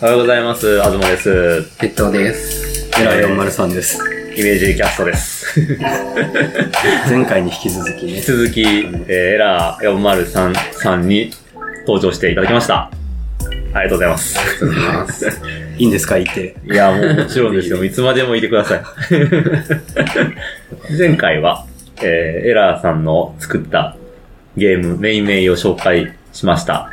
おはようございます。あずまです。鉄塔です。エラ403です。イメージキャストです。前回に引き続きね引き。続き、えー、エラー403さんに登場していただきました。ありがとうございます。ありがとうございます。いいんですか？いて。いや、もうもちろんですよ。いつまでもいてください。前回は、えー、エラーさんの作ったゲーム、メインメイを紹介しました。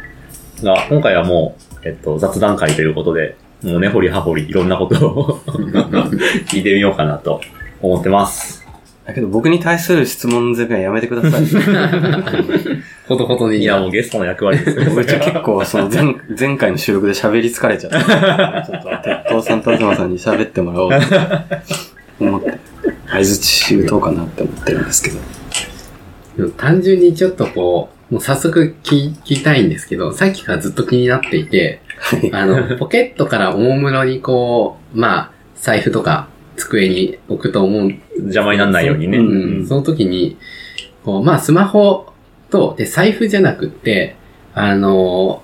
が、今回はもう、えっと、雑談会ということで、もう根掘り葉掘りいろんなことを 聞いてみようかなと思ってます。だけど僕に対する質問攻めはやめてください。ほどほどに。いや、もうゲストの役割ですよ。僕ちょ結構その 前前回の収録で喋り疲れちゃった。ちょっと、鉄道さんと東さんに喋ってもらおうと思って、合図し打とうかなって思ってるんですけど。単純にちょっとこう、もう早速聞きたいんですけど、さっきからずっと気になっていて、あの、ポケットからおもむろにこう、まあ、財布とか机に置くと思うん邪魔にならないようにね。ううん、その時に、こう、まあ、スマホと、で、財布じゃなくって、あの、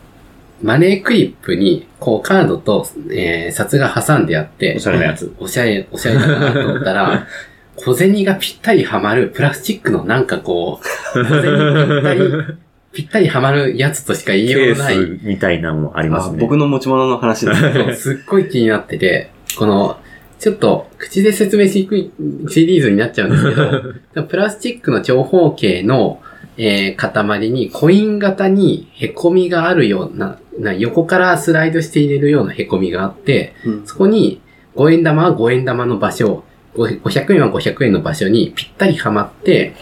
マネークリップに、こう、カードと、えー、札が挟んであって、おしゃれなやつ。おしゃれ、おしゃれだなと思ったら、小銭がぴったりはまるプラスチックのなんかこう、小銭ぴったり、ぴったりはまるやつとしか言いケーようがない。スみたいなのもありますね。あ僕の持ち物の話です。そ うすっごい気になってて、この、ちょっと、口で説明しにくいシリーズになっちゃうんですけど、プラスチックの長方形の、えー塊にコイン型に凹みがあるような、な横からスライドして入れるような凹みがあって、うんそこに5円玉は5円玉の場所、ご500円は500円の場所にぴったりはまって、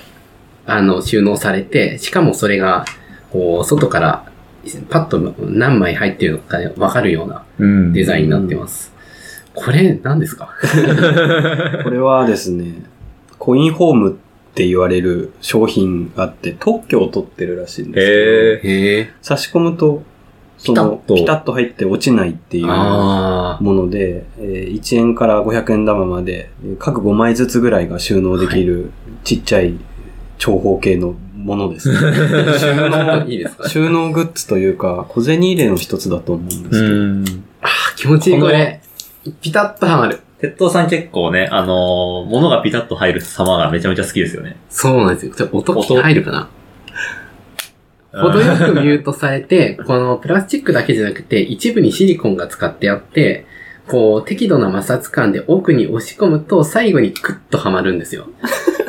あの、収納されて、しかもそれが、こう、外からパッと何枚入ってるのかわかるようなうん。デザインになってます。これ、何ですか？これはですね、コインホームって言われる商品があって、特許を取ってるらしいんですへけど。差し込むと、その、ピタッと。入って落ちないっていうあもので、えー1円から500円玉まで、えー各5枚ずつぐらいが収納できるちっちゃい長方形のものです、ね。あ。収納いいですか？収納グッズというか、小銭入れの一つだと思うんですけど、うん。あー気持ちいいこれ。ピタッとはまる。鉄塔さん結構ね、あのー物がピタッと入る様がめちゃめちゃ好きですよね。そうなんですよ。ちょ音聞き入るかな？程よくミュートされて、このプラスチックだけじゃなくて、一部にシリコンが使ってあって、こう、適度な摩擦感で奥に押し込むと、最後にクッとはまるんですよ。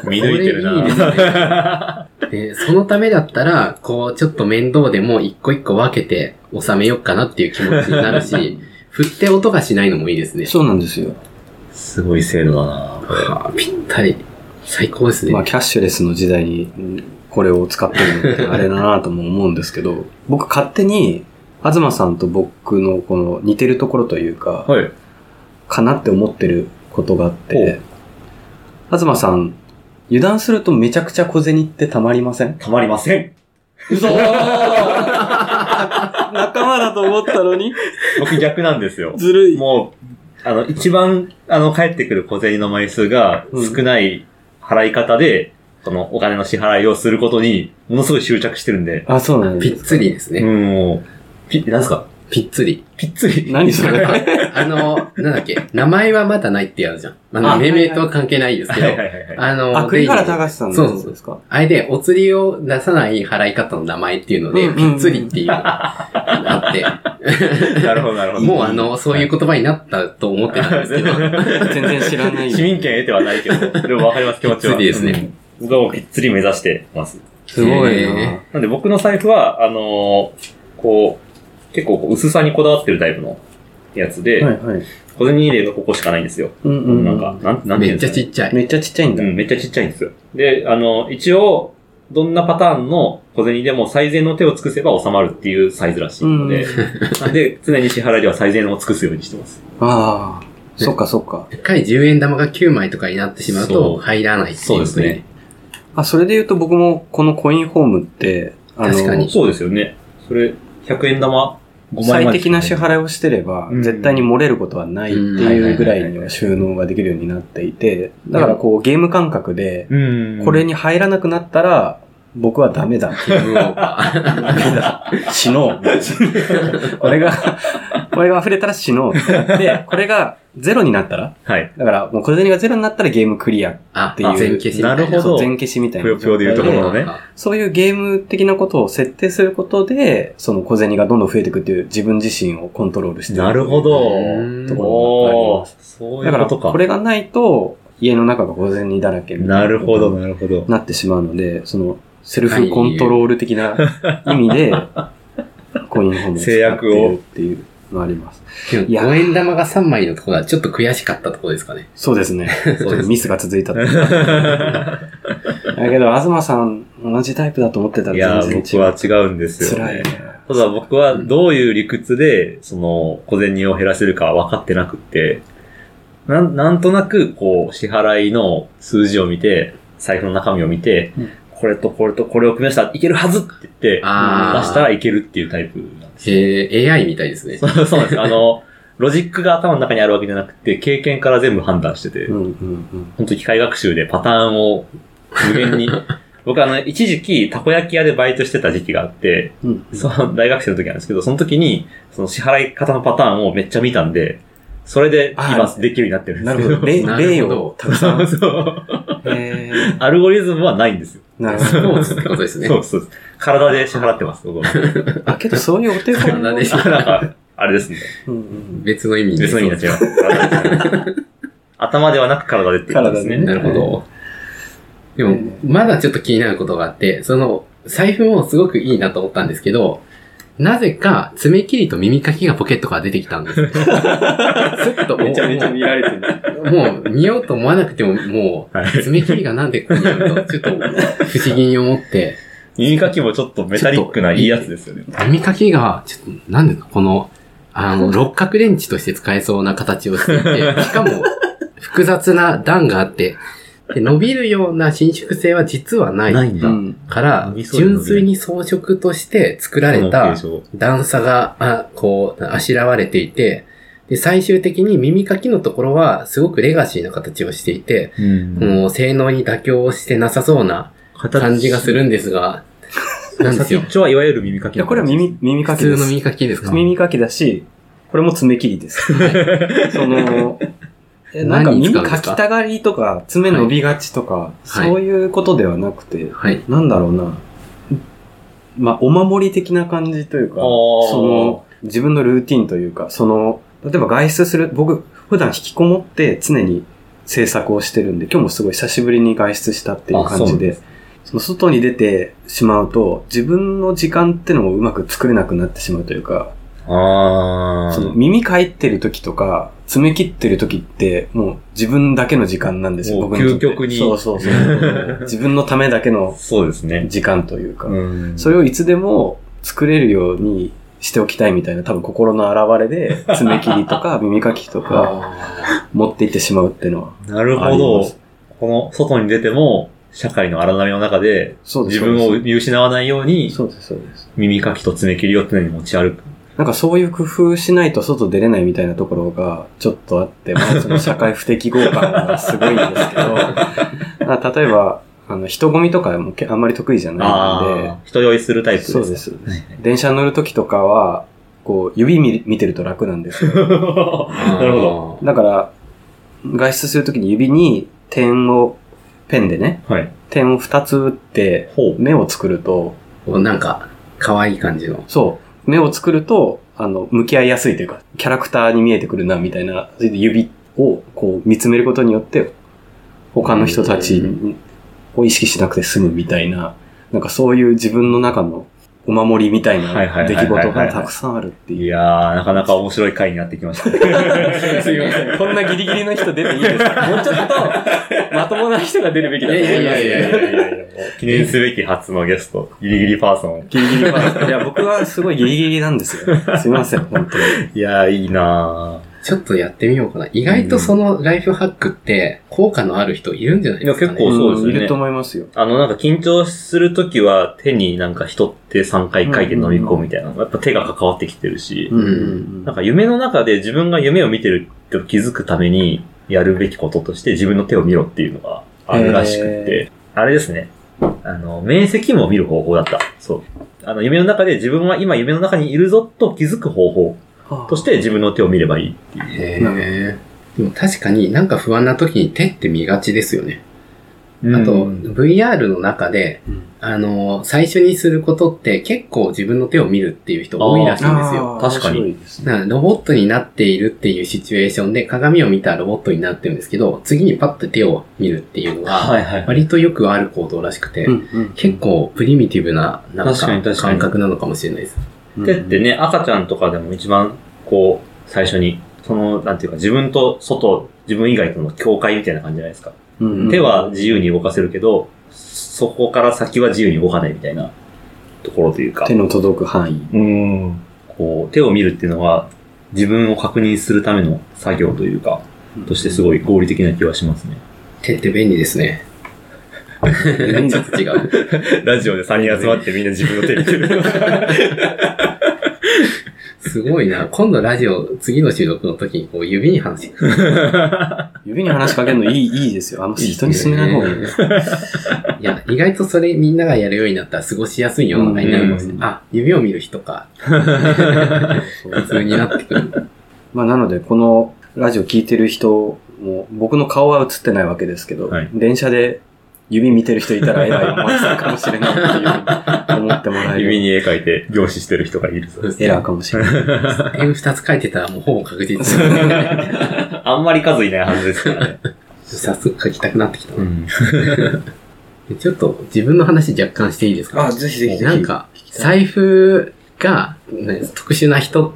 見抜いてるないいですで、そのためだったら、こう、ちょっと面倒でも一個一個分けて収めようかなっていう気持ちになるし、振って音がしないのもいいですね。そうなんですよ。すごい精度だなはあ、ぴったり。最高ですね。まあ、キャッシュレスの時代にうんこれを使ってるのって あれだなとも思うんですけど、僕勝手に、東さんと僕のこの似てるところというか、はい。かなって思ってることがあっほて、東さん、油断するとめちゃくちゃ小銭ってたまりません？たまりません。嘘 仲間だと思ったのに？僕逆なんですよ。ずるい。もう、あの、一番、あの、返ってくる小銭の枚数が少ない払い方で、そのお金の支払いをすることに、ものすごい執着してるんで、あ、そうなんぴっです。つりですね。うん、もう、ピッ、なんすか？ぴっつり。ぴっつり。何それ あの、なんだっけ、名前はまだないってやるじゃん。あの、あ命名とは関係ないですけどはい、はいはいはい。あの、あ、栗原で隆さんのそうそうですかあれで、お釣りを出さない払い方の名前っていうので、ぴっつりっていうのがあって、なるほど、なるほど。もうあの、そういう言葉になったと思ってたんですけど、全然知らない。市民権得てはないけど、でもわかります、気持ちは。ぴっつりですねうん。僕はもうぴっつり目指してます。すごいへななんで僕の財布は、あのーこう、結構こう薄さにこだわってるタイプのやつで、はいはい。小銭入れがここしかないんですよ。うんうんうん。なんか、なん、なんていめっちうんですか、ね、ゃちっちゃい。めっちゃちっちゃいんだ。うん、めっちゃちっちゃいんですよ。で、あの、一応、どんなパターンの小銭でも最善の手を尽くせば収まるっていうサイズらしいので、なん で、常に支払いでは最善を尽くすようにしてます。ああ、そっかそっか。でっかい10円玉が9枚とかになってしまうそとう入らないっていうそうですね。あ、それで言うと僕もこのコインホームって、確かにそうですよね。それ、100円玉5枚最適な支払いをしてれば、うん絶対に漏れることはないっていうぐらいには収納ができるようになっていて、だからこうゲーム感覚で、うんこれに入らなくなったら、僕はダメだっていう。ダメだ。死のう。これが、これが溢れたら死のうってなって、これがゼロになったら、はい。だからもう小銭がゼロになったらゲームクリア。あ、っていう全消しみたいな。なるほどそう全消しみたいなよぷよで言うところのねあそういうゲーム的なことを設定することで、その小銭がどんどん増えていくっていう自分自身をコントロールしていくなるほど。うんところがありおす。そういだから、うことか。これがないと、家の中が小銭だらけみたいな。なるほど、。なるほど。なってしまうので、その、セルフコントロール的な意味で、コインホームを使っているっていうあります。いや5円玉が3枚のところがちょっと悔しかったところですかね。そうですね。ちょっとミスが続いた。だけど、東さん、同じタイプだと思ってたいやら全ー、然違う。僕は違うんですよ、辛いね。ただ僕はどういう理屈で、その、小銭を減らせるかは分かってなくって、なん、なんとなく、こう、支払いの数字を見て、財布の中身を見て、うんこれとこれとこれを組み合わせたらいけるはずって言って、出したらいけるっていうタイプえ、AI みたいですね。そうなんです。あの、ロジックが頭の中にあるわけじゃなくて、経験から全部判断してて、うんうんうん。本当機械学習でパターンを無限に、僕あの、一時期、たこ焼き屋でバイトしてた時期があって、うんその大学生の時なんですけど、その時に、その支払い方のパターンをめっちゃ見たんで、それであ今できるようになってるんですけど。なるほど。例をたくさん。そう。へ アルゴリズムはないんですよ。ーなるほど。スポーツってことですね。そうそうです。体で支払ってます、僕はあ、けどそういうお手本体であなんか、あれですね。うんうん別の意味で。別の意味になっちゃいます。頭ではなく体でっていうことですね。なるほど。でも、まだちょっと気になることがあって、その、財布もすごくいいなと思ったんですけど、なぜか、爪切りと耳かきがポケットから出てきたんです。ちょっと、めちゃめちゃ見られてる。もう、見ようと思わなくても、もはう、爪切りがなんでここにあると、ちょっと、不思議に思って、耳かきもちょっとメタリックないいやつですよね。耳かきが、ちょっと、なんでこの、あの、六角レンチとして使えそうな形をしていて、しかも、複雑な段があって、で伸びるような伸縮性は実はないないんだ。うんから純粋に装飾として作られた段差が、あこう、あしらわれていて、で、最終的に耳かきのところはすごくレガシーな形をしていて、うんもう性能に妥協してなさそうな感じがするんですが、なんですよ先っ。ちょはいわゆる耳かきこれは耳、耳かきです。普通の耳かきですか？耳かきだし、これも爪切りです。その、えなんか耳か？かきたがりとか、爪伸びがちとか、はいそういうことではなくて、はい。なんだろうな。まあ、お守り的な感じというか、その、自分のルーティンというか、その、例えば外出する、僕、普段引きこもって常に制作をしてるんで、今日もすごい久しぶりに外出したっていう感じで、その外に出てしまうと、自分の時間ってのもうまく作れなくなってしまうというか、あその耳かいてる時とか、爪切ってる時って、もう自分だけの時間なんですよ、僕に究極にそうそうそう。自分のためだけのそうですね。時間というか、うんそれをいつでも作れるようにしておきたいみたいな多分心の表れで、爪切りとか 耳かきとかあ持って行ってしまうっていうのは。なるほど。この外に出ても、社会の荒波の中で。自分を見失わないように、そうです、そうです。耳かきと爪切りを常に持ち歩く。なんかそういう工夫しないと外出れないみたいなところがちょっとあって、まあその社会不適合感がすごいんですけど、まあ例えば、あの、人混みとかもけあんまり得意じゃないので人酔いするタイプです。そうです。はい電車乗るときとかは、こう、指見見てると楽なんですよ。ー なるほど。だから、外出するときに指に点を、ペンでね、はい。点を2つ打って。目を作ると、こうなんか、可愛い感じの。そう、目を作ると、あの、向き合いやすいというか、キャラクターに見えてくるな、みたいな、それで指をこう見つめることによって、他の人たちを意識しなくて済むみたいな、なんかそういう自分の中のお守りみたいな出来事がたくさんあるっていう。いやー、なかなか面白い回になってきましたね。すいません。こんなギリギリの人出ていいですか？もうちょっと、まともな人が出るべきだと思います。いやいやいやいやいや記念すべき初のゲスト、ギリギリパーソン。ギリギリはいや、僕はすごいギリギリなんですよ。すいません、本当に。いやー、いいなちょっとやってみようかな。意外とそのライフハックって効果のある人いるんじゃないですか、ね。いや結構そうですよねんいると思いますよ。あの、なんか緊張するときは手になんか人って3回書いて飲み込むみたいな。やっぱ手が関わってきてるし、んなんか夢の中で自分が夢を見てるって気づくためにやるべきこととして自分の手を見ろっていうのがあるらしくって、あれですね。あの、面積も見る方法だった。そう。あの、夢の中で自分は今夢の中にいるぞと気づく方法として自分の手を見ればいいっていう。へえ。でも確かになんか不安な時に手って見がちですよね。あと、うん VR の中で、うんあの、最初にすることって結構自分の手を見るっていう人多いらしいんですよ。確かにからロボットになっているっていうシチュエーションで鏡を見たらロボットになってるんですけど、次にパッと手を見るっていうのが。割とよくある行動らしくて、結構プリミティブな、なん確か感覚なのかもしれないです。手ってね、赤ちゃんとかでも一番、こう、最初に、その、なんていうか、自分と外、自分以外との境界みたいな感じじゃないですか。うんうん手は自由に動かせるけど、そこから先は自由に動かないみたいなところというか手、の届く範囲。うん。こう、手を見るっていうのは、自分を確認するための作業というか、としてすごい合理的な気はしますね。手って便利ですね。ちょっと違う。ラジオで3人集まってみんな自分の手見てる。すごいな。今度ラジオ、次の収録の時にこう指に話す。指に話しかけるのいい、いいですよ。あんま人に勧めない方がいいね。いや、意外とそれみんながやるようになったら過ごしやすい世の中になるかもしれうんない。あ、指を見る人か。普通になってくる。まあなので、このラジオ聞いてる人も、僕の顔は映ってないわけですけど、はい電車で指見てる人いたら偉いお前さんかもしれないっていう思ってもらえる。指に絵描いて凝視してる人がいるそうです。エラーかもしれない。点二つ書いてたらもうほぼ確実。あんまり数いないはずですからね。早速書きたくなってきたな。ん。ちょっと自分の話若干していいですか？あ、ぜひぜひ。なんか、財布が、ね、特殊な人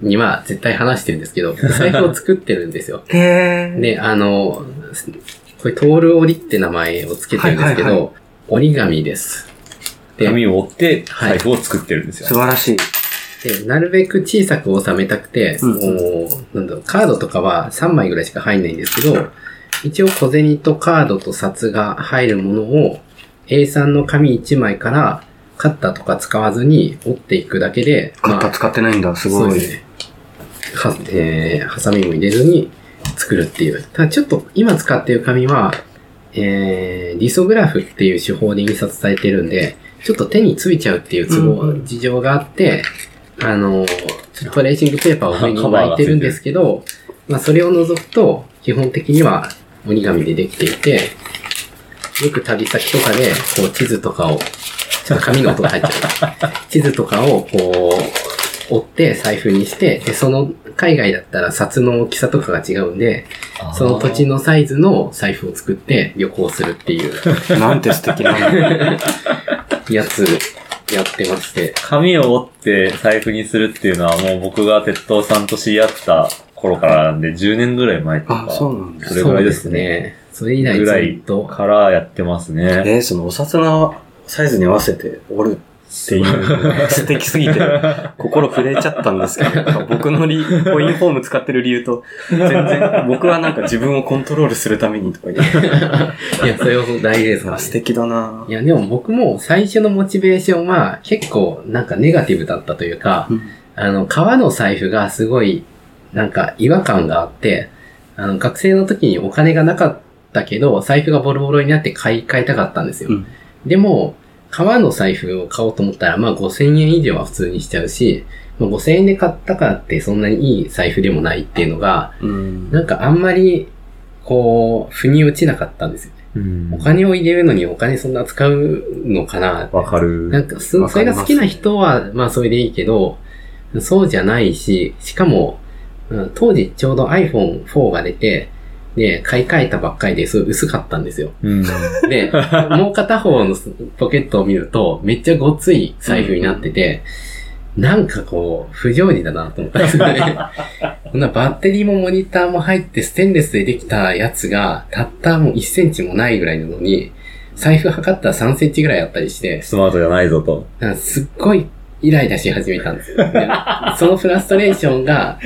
には絶対話してるんですけど、財布を作ってるんですよ。へー。で、あの、これ、トール折りって名前をつけてるんですけど、はいはいは折り紙です。で紙を折って財布を作ってるんですよ。素晴らしい。で、なるべく小さく収めたくて、うんもうなんだろう、カードとかは3枚ぐらいしか入んないんですけど、一応小銭とカードと札が入るものを A3 の紙1枚からカッターとか使わずに折っていくだけで、カッター使ってないんだ、すごい。そうですね。は、えー、ハサミも入れずに作るっていう。ただちょっと今使ってる紙は、えー、リソグラフっていう手法で印刷されてるんで、ちょっと手についちゃうっていう都合、うん事情があって、あの、ちょっとトレーシングペーパーを上に巻いてるんですけど、まあそれを除くと、基本的には折り紙でできていて、よく旅先とかで、こう地図とかを、ちょっと紙の音が入っちゃう。地図とかをこう、折って財布にして、で、その海外だったら札の大きさとかが違うんで、その土地のサイズの財布を作って旅行するっていう なんて素敵な。やつやってまして。紙を折って財布にするっていうのはもう僕が鉄道さんと知り合った頃からなんで10年ぐらい前とかあ、そうなんだ。それぐらいですね。それ以来ぐらいずっと。からやってますね。えー、そのお札のサイズに合わせて折るっていう。素敵すぎて、心震えちゃったんですけど、僕のリコインフォーム使ってる理由と、全然、僕はなんか自分をコントロールするためにとか言って、いや、それは大事です。かね素敵だな。いや、でも僕も最初のモチベーションは結構なんかネガティブだったというか、うん。あの、革の財布がすごいなんか違和感があって、あの、学生の時にお金がなかったけど、財布がボロボロになって買い替えたかったんですよ。うん。でも、革の財布を買おうと思ったら、まあ5000円以上は普通にしちゃうし、まあ、5000円で買ったからってそんなにいい財布でもないっていうのが、うんなんかあんまり、こう、腑に落ちなかったんですよね。うんお金を入れるのにお金そんな使うのかなわかる。なんかそ、それが好きな人は、まあそれでいいけど、そうじゃないし、しかも、うん当時ちょうど iPhone4 が出て、で、買い替えたばっかりですごい薄かったんですよ。うん。で、もう片方のポケットを見ると、めっちゃごっつい財布になってて、なんかこう、不条理だなと思ったんですよね。こんなバッテリーもモニターも入ってステンレスでできたやつが、たったもう1センチもないぐらいなのに、財布測ったら3センチぐらいあったりして、スマートじゃないぞと。すっごいイライラし始めたんですよ。でそのフラストレーションが、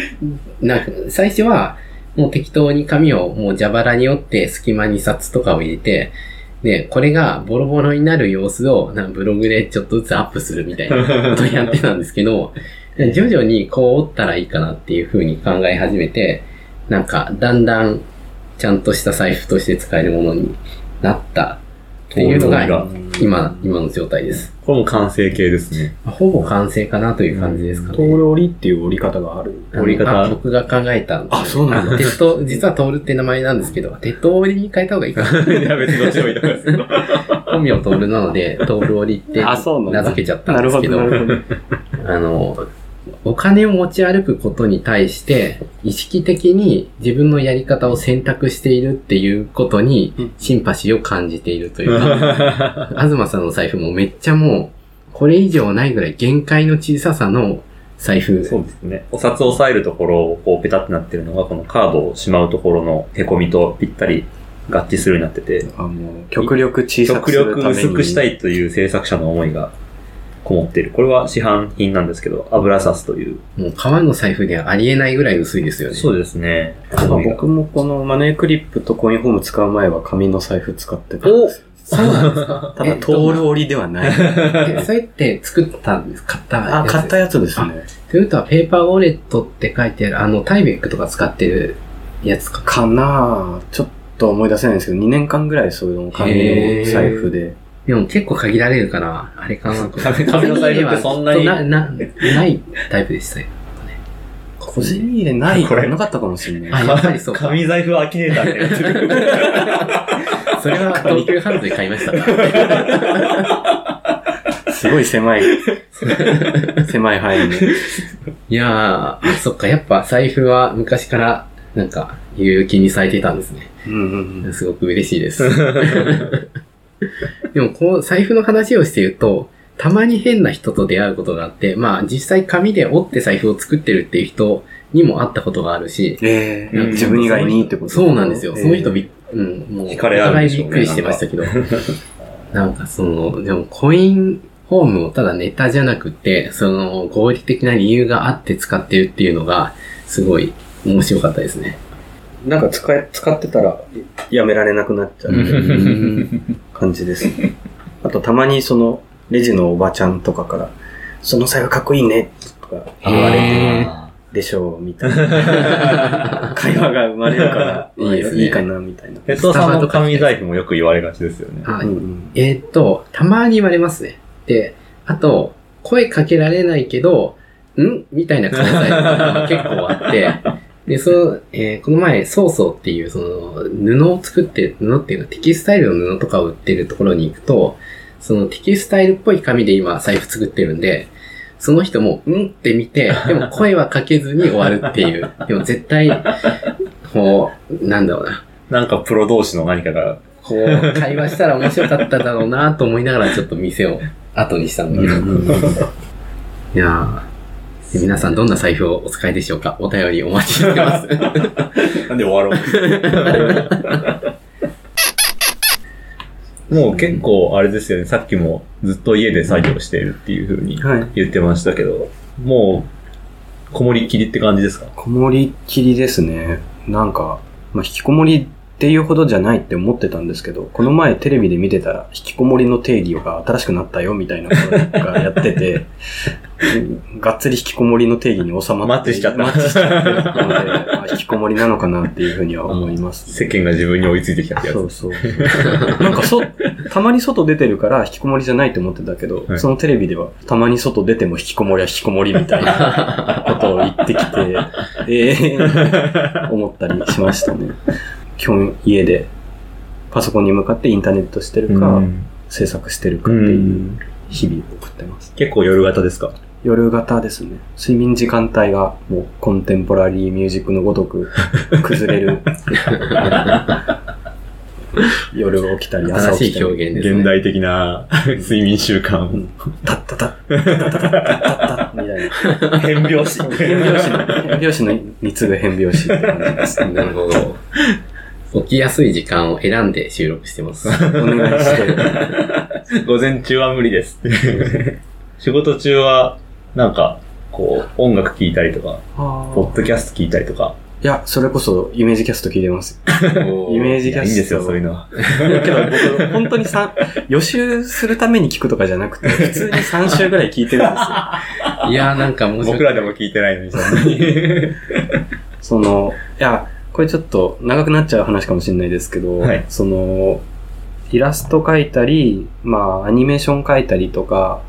なんか最初はもう適当に紙をもう蛇腹に折って隙間に札とかを入れて、で、これがボロボロになる様子をなんかブログでちょっとずつアップするみたいな ことをやってたんですけど、徐々にこう折ったらいいかなっていう風に考え始めて、なんかだんだんちゃんとした財布として使えるものになったっていうのが今、今の状態です。これも完成形ですね。ほぼ完成かなという感じですかね。トール折りっていう折り方がある。折り方あ僕が考えたんです、あそうなんだあ鉄塔、実はトールって名前なんですけど、鉄塔折りに変えた方がいいかな。いや、別にどっちでもいいと思いますけど。本名トールなので、トール折りって名付けちゃったなんですけど。あの、お金を持ち歩くことに対して、意識的に自分のやり方を選択しているっていうことにうん、シンパシーを感じているというか、東さんの財布もめっちゃもう、これ以上ないぐらい限界の小ささの財布。そうですね。お札を押さえるところをこうペタってなってるのが、このカードをしまうところの凹みとぴったり合致するようになってて、あ、もう、極力小さく極するために。力薄くしたいという制作者の思いがこもっている。これは市販品なんですけど、油サスという。もう革の財布ではありえないぐらい薄いですよね。そうですね。まあ僕もこのマネークリップとコインホーム使う前は紙の財布使ってたんですよ。そうなんですか？ただ、トール折りではない。えそれって作ったんです買ったやつあ、買ったややつですね。つ。ということは、ペーパーウォレットって書いてある、あの、タイベックとか使ってるやつか？かなぁ。ちょっと思い出せないんですけど、2年間ぐらいそういうの紙の財布で。でも結構限られるから、あれかな。紙紙の財布ってそんなにな、な、ないタイプでしたよ。小銭入れないこれなかったかもしれない。あやっぱりそうか紙財布アキネーターって。それは東急ハンズで買いました。すごい狭い、狭い範囲で。いやー、あそっか、やっぱ財布は昔から、なんか、有気にされてたんですね。うんうんうん。すごく嬉しいです。でも、こう、財布の話をしていると、たまに変な人と出会うことがあって、まあ、実際紙で折って財布を作ってるっていう人にも会ったことがあるし、ええうん自分以外にってこと？そうなんですよ。その人びうん、もう、お互いびっくりしてましたけど。なんかその、でもコインホームをただネタじゃなくて、その合理的な理由があって使ってるっていうのが、すごい面白かったですね。なんか使え、使ってたらやめられなくなっちゃう感じです。あとたまにその、レジのおばちゃんとかから、その財布かっこいいねとか言われて、へでしょう、みたいな会話が生まれるから、いいねいいかな、みたいな。ヘッドさんの紙財布もよく言われがちですよね。あうんうんえーっと、たまに言われますね。で、あと、声かけられないけど、ん？みたいな感じが結構あって、で、その、えーこの前、ソーソーっていう、その、布を作ってる、布っていうのはテキスタイルの布とかを売ってるところに行くと、そのテキスタイルっぽい紙で今財布作ってるんで、その人も、んって見て、でも声はかけずに終わるっていう。でも絶対、こう、なんだろうな。なんかプロ同士の何かが、こう、会話したら面白かっただろうなと思いながらちょっと店を後にしたんだけど。いやーで皆さんどんな財布をお使いでしょうか？お便りお待ちしてます。なんで終わろう？もう結構あれですよね、さっきもずっと家で作業しているっていう風にはい。言ってましたけど、もう、こもりっきりって感じですか？こもりっきりですね。なんか、まあ、引きこもりっていうほどじゃないって思ってたんですけど、この前テレビで見てたら、引きこもりの定義が新しくなったよみたいなことがやってて、う んがっつり引きこもりの定義に収まって、マッチしちゃったマッチしちゃってるので、あ引きこもりなのかなっていうふうには思います、世間が自分に追いついてきたってやつ。そうそう。なんかそ、たまに外出てるから引きこもりじゃないと思ってたけど、はいそのテレビではたまに外出ても引きこもりは引きこもりみたいなことを言ってきて、ええ思ったりしましたね。基本家でパソコンに向かってインターネットしてるか、うん制作してるかうっていうん日々を送ってます。結構夜型ですか？夜型ですね。睡眠時間帯がもうコンテンポラリーミュージックのごとく 崩れる。夜起きたり朝新しい起きたり。表現ですね。現代的な睡眠習慣を。タッタタッ、タッタタッ、タッタッ、みたいな。変拍子。変拍子の、変拍子のに次ぐ変拍子って感じです。なるほど。起きやすい時間を選んで収録してます。お願いして。午前中は無理です。仕事中は、なんか、こう、音楽聴いたりとか、ポッドキャスト聞いたりとか。いや、それこそイメージキャスト聞いてます。イメージキャスト。いいんですよ、そういうのは。けど僕、本当に三予習するために聞くとかじゃなくて、普通に3週ぐらい聞いてるんですよ。いやーなんか面白い。僕らでも聞いてないのに、そんなに。その、いや、これちょっと長くなっちゃう話かもしれないですけど、はいその、イラスト描いたり、まあ、アニメーション描いたりとか、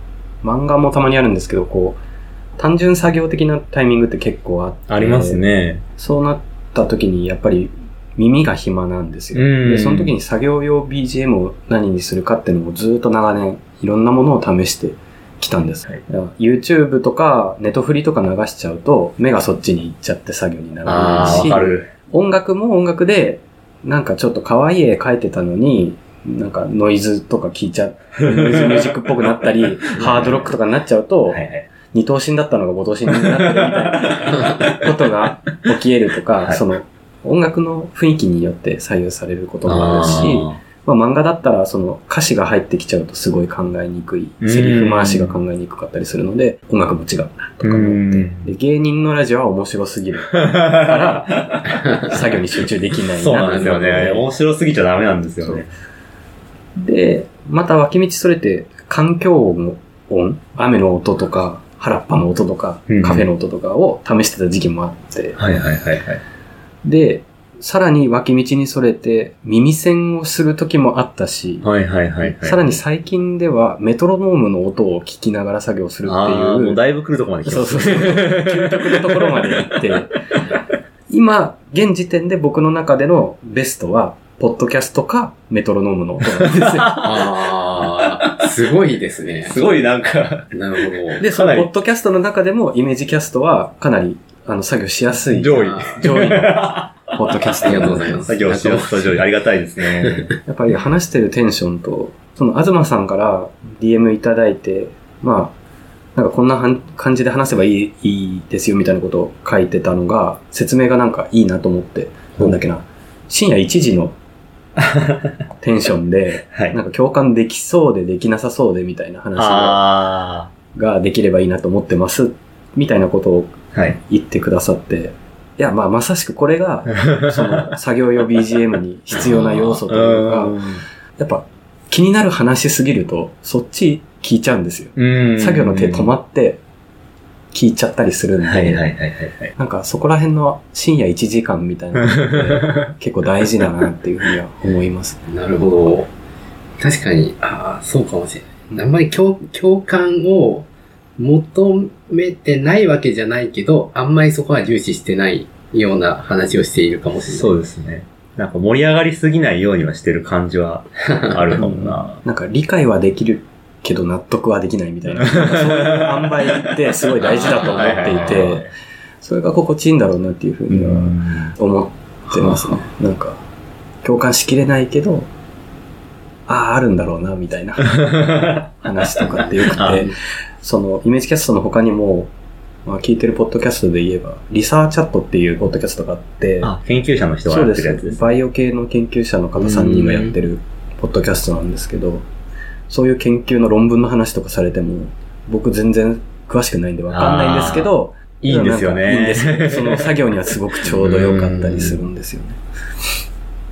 漫画もたまにあるんですけど、こう、単純作業的なタイミングって結構あって。あります。ね。そうなった時に、やっぱり耳が暇なんですよ。うんで、その時に作業用 BGM を何にするかっていうのをずっと長年、いろんなものを試してきたんです。はい YouTube とか、ネトフリとか流しちゃうと、目がそっちに行っちゃって作業にならないし。音楽も音楽で、なんかちょっと可愛い絵描いてたのに、なんかノイズとか聞いちゃう、ノイズミュージックっぽくなったり、ハードロックとかになっちゃうと、はいはい。二等身だったのが五等身になってるみたいなことが起き得るとか、はいその音楽の雰囲気によって左右されることもあるし、あまあ漫画だったらその歌詞が入ってきちゃうとすごい考えにくい、うんセリフ回しが考えにくかったりするので、音楽も違うなとか思って。ん。で芸人のラジオは面白すぎるから、作業に集中できないなそうなんですよね。面白すぎちゃダメなんですよね。で、また脇道それて環境音、雨の音とか、原っぱの音とか、うんカフェの音とかを試してた時期もあって、はいはいはいはい。で、さらに脇道にそれて耳栓をする時もあったし、はいはいはいはい。さらに最近ではメトロノームの音を聞きながら作業するっていう、もうだいぶ来るとこまで来た。そうそうそう、究極のところまで行って、今、現時点で僕の中でのベストは、ポッドキャストかメトロノームの音なんですよ。ああ、すごいですね。すごいなんか、なるほど。で、そのポッドキャストの中でもイメージキャストはかなりあの作業しやすい上位。上位の ポッドキャストありがとうございます作業しやすさ上位。ありがたいですね。やっぱり話してるテンションと、その東さんから DM いただいて、まあ、なんかこんなはん感じで話せばいいいいですよみたいなことを書いてたのが、説明がなんかいいなと思って、なんだっけな、深夜1時のテンションで、はいなんか共感できそうでできなさそうでみたいな話ができればいいなと思ってます、みたいなことを。言ってくださって、いや、まあまさしくこれが、その作業用 BGM に必要な要素というか、やっぱ気になる話すぎると、そっち聞いちゃうんですよ。うん作業の手止まって聞いちゃったりするんで、はいはいはいはいはい。なんかそこら辺の深夜1時間みたいなの 結構大事だなっていうふうには思います。なるほど。確かに、ああ、そうかもしれない。あんまり共共感を求めてないわけじゃないけど、あんまりそこは重視してないような話をしているかもしれない。そうですね。なんか盛り上がりすぎないようにはしてる感じはあるかもな。なんか理解はできるけど納得はできないみたいな、そういう塩梅ってすごい大事だと思っていて、それが心地いい。んだろうなっていうふうには思ってますね。なんか、共感しきれないけど、ああ、あるんだろうな、みたいな。話とかってよくあて、その、イメージキャストの他にも、まあ、聞いてるポッドキャストで言えば、リサーチャットっていうポッドキャストがあって、あ、研究者の人がやってるやつですす。。バイオ系の研究者の方3人がやってるポッドキャストなんですけど、そういう研究の論文の話とかされても、僕全然詳しくないんでわかんないんですけど、いいんですよね。いいんですよ。その作業にはすごくちょうど良かったりするんですよね。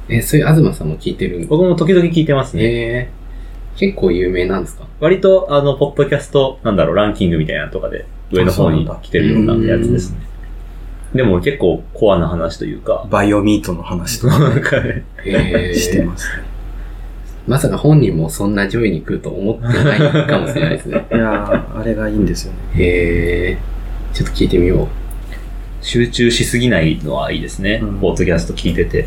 え、そういう東さんも聞いてるんです僕も時々聞いてますね。えー、結構有名なんですか？割と、あの、ポッドキャスト、なんだろう、ランキングみたいなのとかで、上の方に来てるようなやつですね。でも結構コアな話というか、バイオミートの話とかね えしてますね。まさか本人もそんな上位に来ると思ってないかもしれないですね。いやー、あれがいいんですよね。へえー、ちょっと聞いてみよう。集中しすぎないのはいいですね。うんポッドキャスト聞いてて。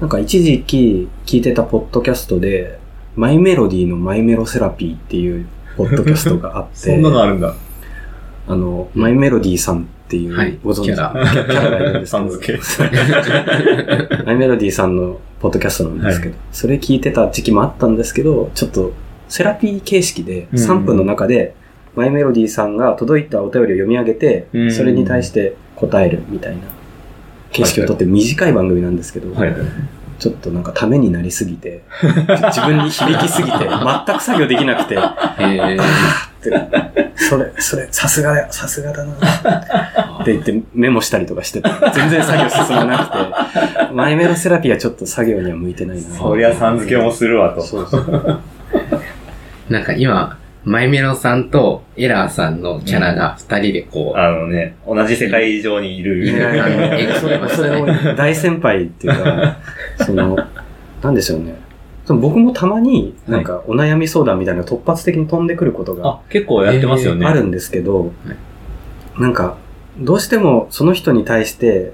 なんか一時期聞いてたポッドキャストで、マイメロディのマイメロセラピーっていうポッドキャストがあって、そんなのあるんだ。あの、マイメロディさんっていう、はい。ご存知？キャラ。キャラがいるんですけど、さん付け。マイメロディさんのポッドキャストなんですけど、それ聞いてた時期もあったんですけど、ちょっとセラピー形式でうん。3分の中で、マイメロディさんが届いたお便りを読み上げてう、ん。それに対して答えるみたいな形式をとって短い番組なんですけど、はい。ちょっとなんかためになりすぎて、自分に響きすぎて、全く作業できなくて、へえってそれ、それ、さすがだよ、さすがだな、って言ってメモしたりとかしてて、全然作業進まなくて、マイメロセラピーはちょっと作業には向いてないな。そりゃさん付けもするわと。そうそう。なんか今、マイメロさんとエラーさんのキャラが二人でこう、あのね、同じ世界上にいる。いやそれそれを 大先輩っていうか、その、なんでしょうね。その僕もたまになんかお悩み相談みたいな突発的に飛んでくることがあ、結構やってますよね。あるんですけど、なんか、どうしてもその人に対して、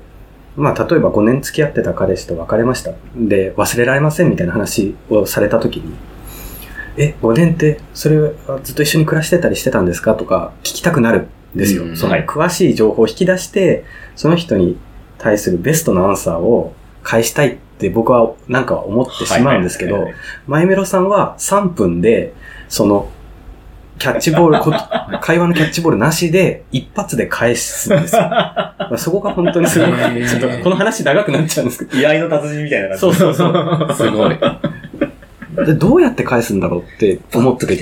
まあ、例えば5年付き合ってた彼氏と別れました。で、忘れられませんみたいな話をされた時に、え、5年って、それはずっと一緒に暮らしてたりしてたんですか？とか聞きたくなるんですよ。うんそのはい詳しい情報を引き出して、その人に対するベストなアンサーを返したいって僕はなんか思ってしまうんですけどマイメロさんは3分で、その、キャッチボールこ、会話のキャッチボールなしで、一発で返すんですよ。ま あそこが本当にすごい。ちょっとこの話長くなっちゃうんですけ居合の達人みたいな感じ。そうそうそうすごい。ど。で、どうやって返すんだろうって思ってて。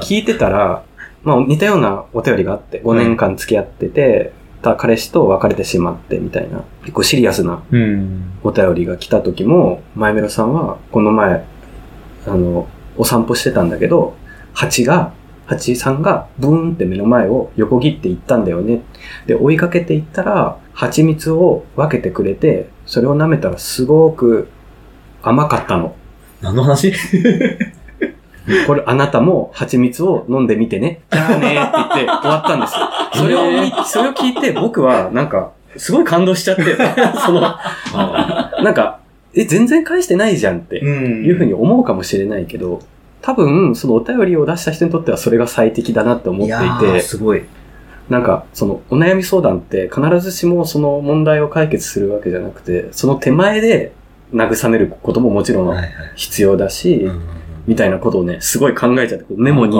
聞いてたら、まあ似たようなお便りがあって、5年間付き合ってて、た彼氏と別れてしまってみたいな、結構シリアスなうん。お便りが来た時も、前メロさんは、この前、あの、お散歩してたんだけど、蜂が、蜂さんがブーンって目の前を横切っていったんだよね。で、追いかけていったら、蜂蜜を分けてくれて、それを舐めたらすごく甘かったの。何の話？これ、あなたも蜂蜜を飲んでみてね。じゃあねって言って終わったんですよ。それを見、それを聞いて僕はなんか、すごい感動しちゃって、その、なんか、え、全然返してないじゃんってんいうふうに思うかもしれないけど、多分、そのお便りを出した人にとってはそれが最適だなって思っていて、すごい。なんか、そのお悩み相談って必ずしもその問題を解決するわけじゃなくて、その手前で慰めることももちろんはいはい。必要だし、みたいなことをね、すごい考えちゃって、メモに。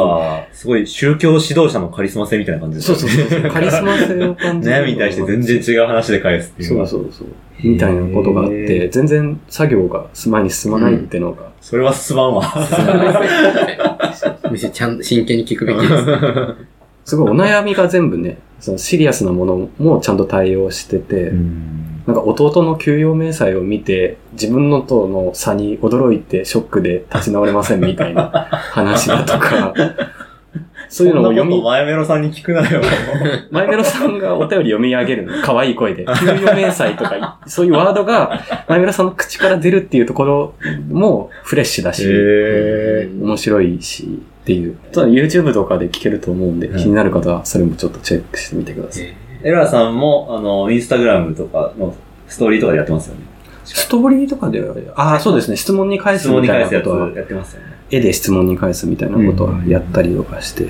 すごい宗教指導者のカリスマ性みたいな感じですそう。そうそう。カリスマ性を感じる。悩みに対して全然違う話で返すっていうのが。そうそうそう。みたいなことがあっへて、ー全然作業が前に進まないっていうのが、それはすまんわ。むしろちゃんと真剣に聞くべきです。すごいお悩みが全部ね、そのシリアスなものもちゃんと対応してて、うんなんか弟の給与明細を見て、自分のとの差に驚いてショックで立ち直れませんみたいな話だとか、そういうのを読み前メロさんに聞くなよ。マイ メロさんがお便り読み上げるの、可愛い声で。給与明細とか、そういうワードが、マイメロさんの口から出るっていうところもフレッシュだし、へ面白いし、っていう。ただ YouTube とかで聞けると思うんで、うん気になる方はそれもちょっとチェックしてみてください。エラーさんも、あの、インスタグラムとかのストーリーとかでやってますよね。ストーリーとかでは、ああ、そうですね、質問に返す質問みたいに返すやつなことは、やってますよね。絵で質問に返すみたいなことはやったりとかして、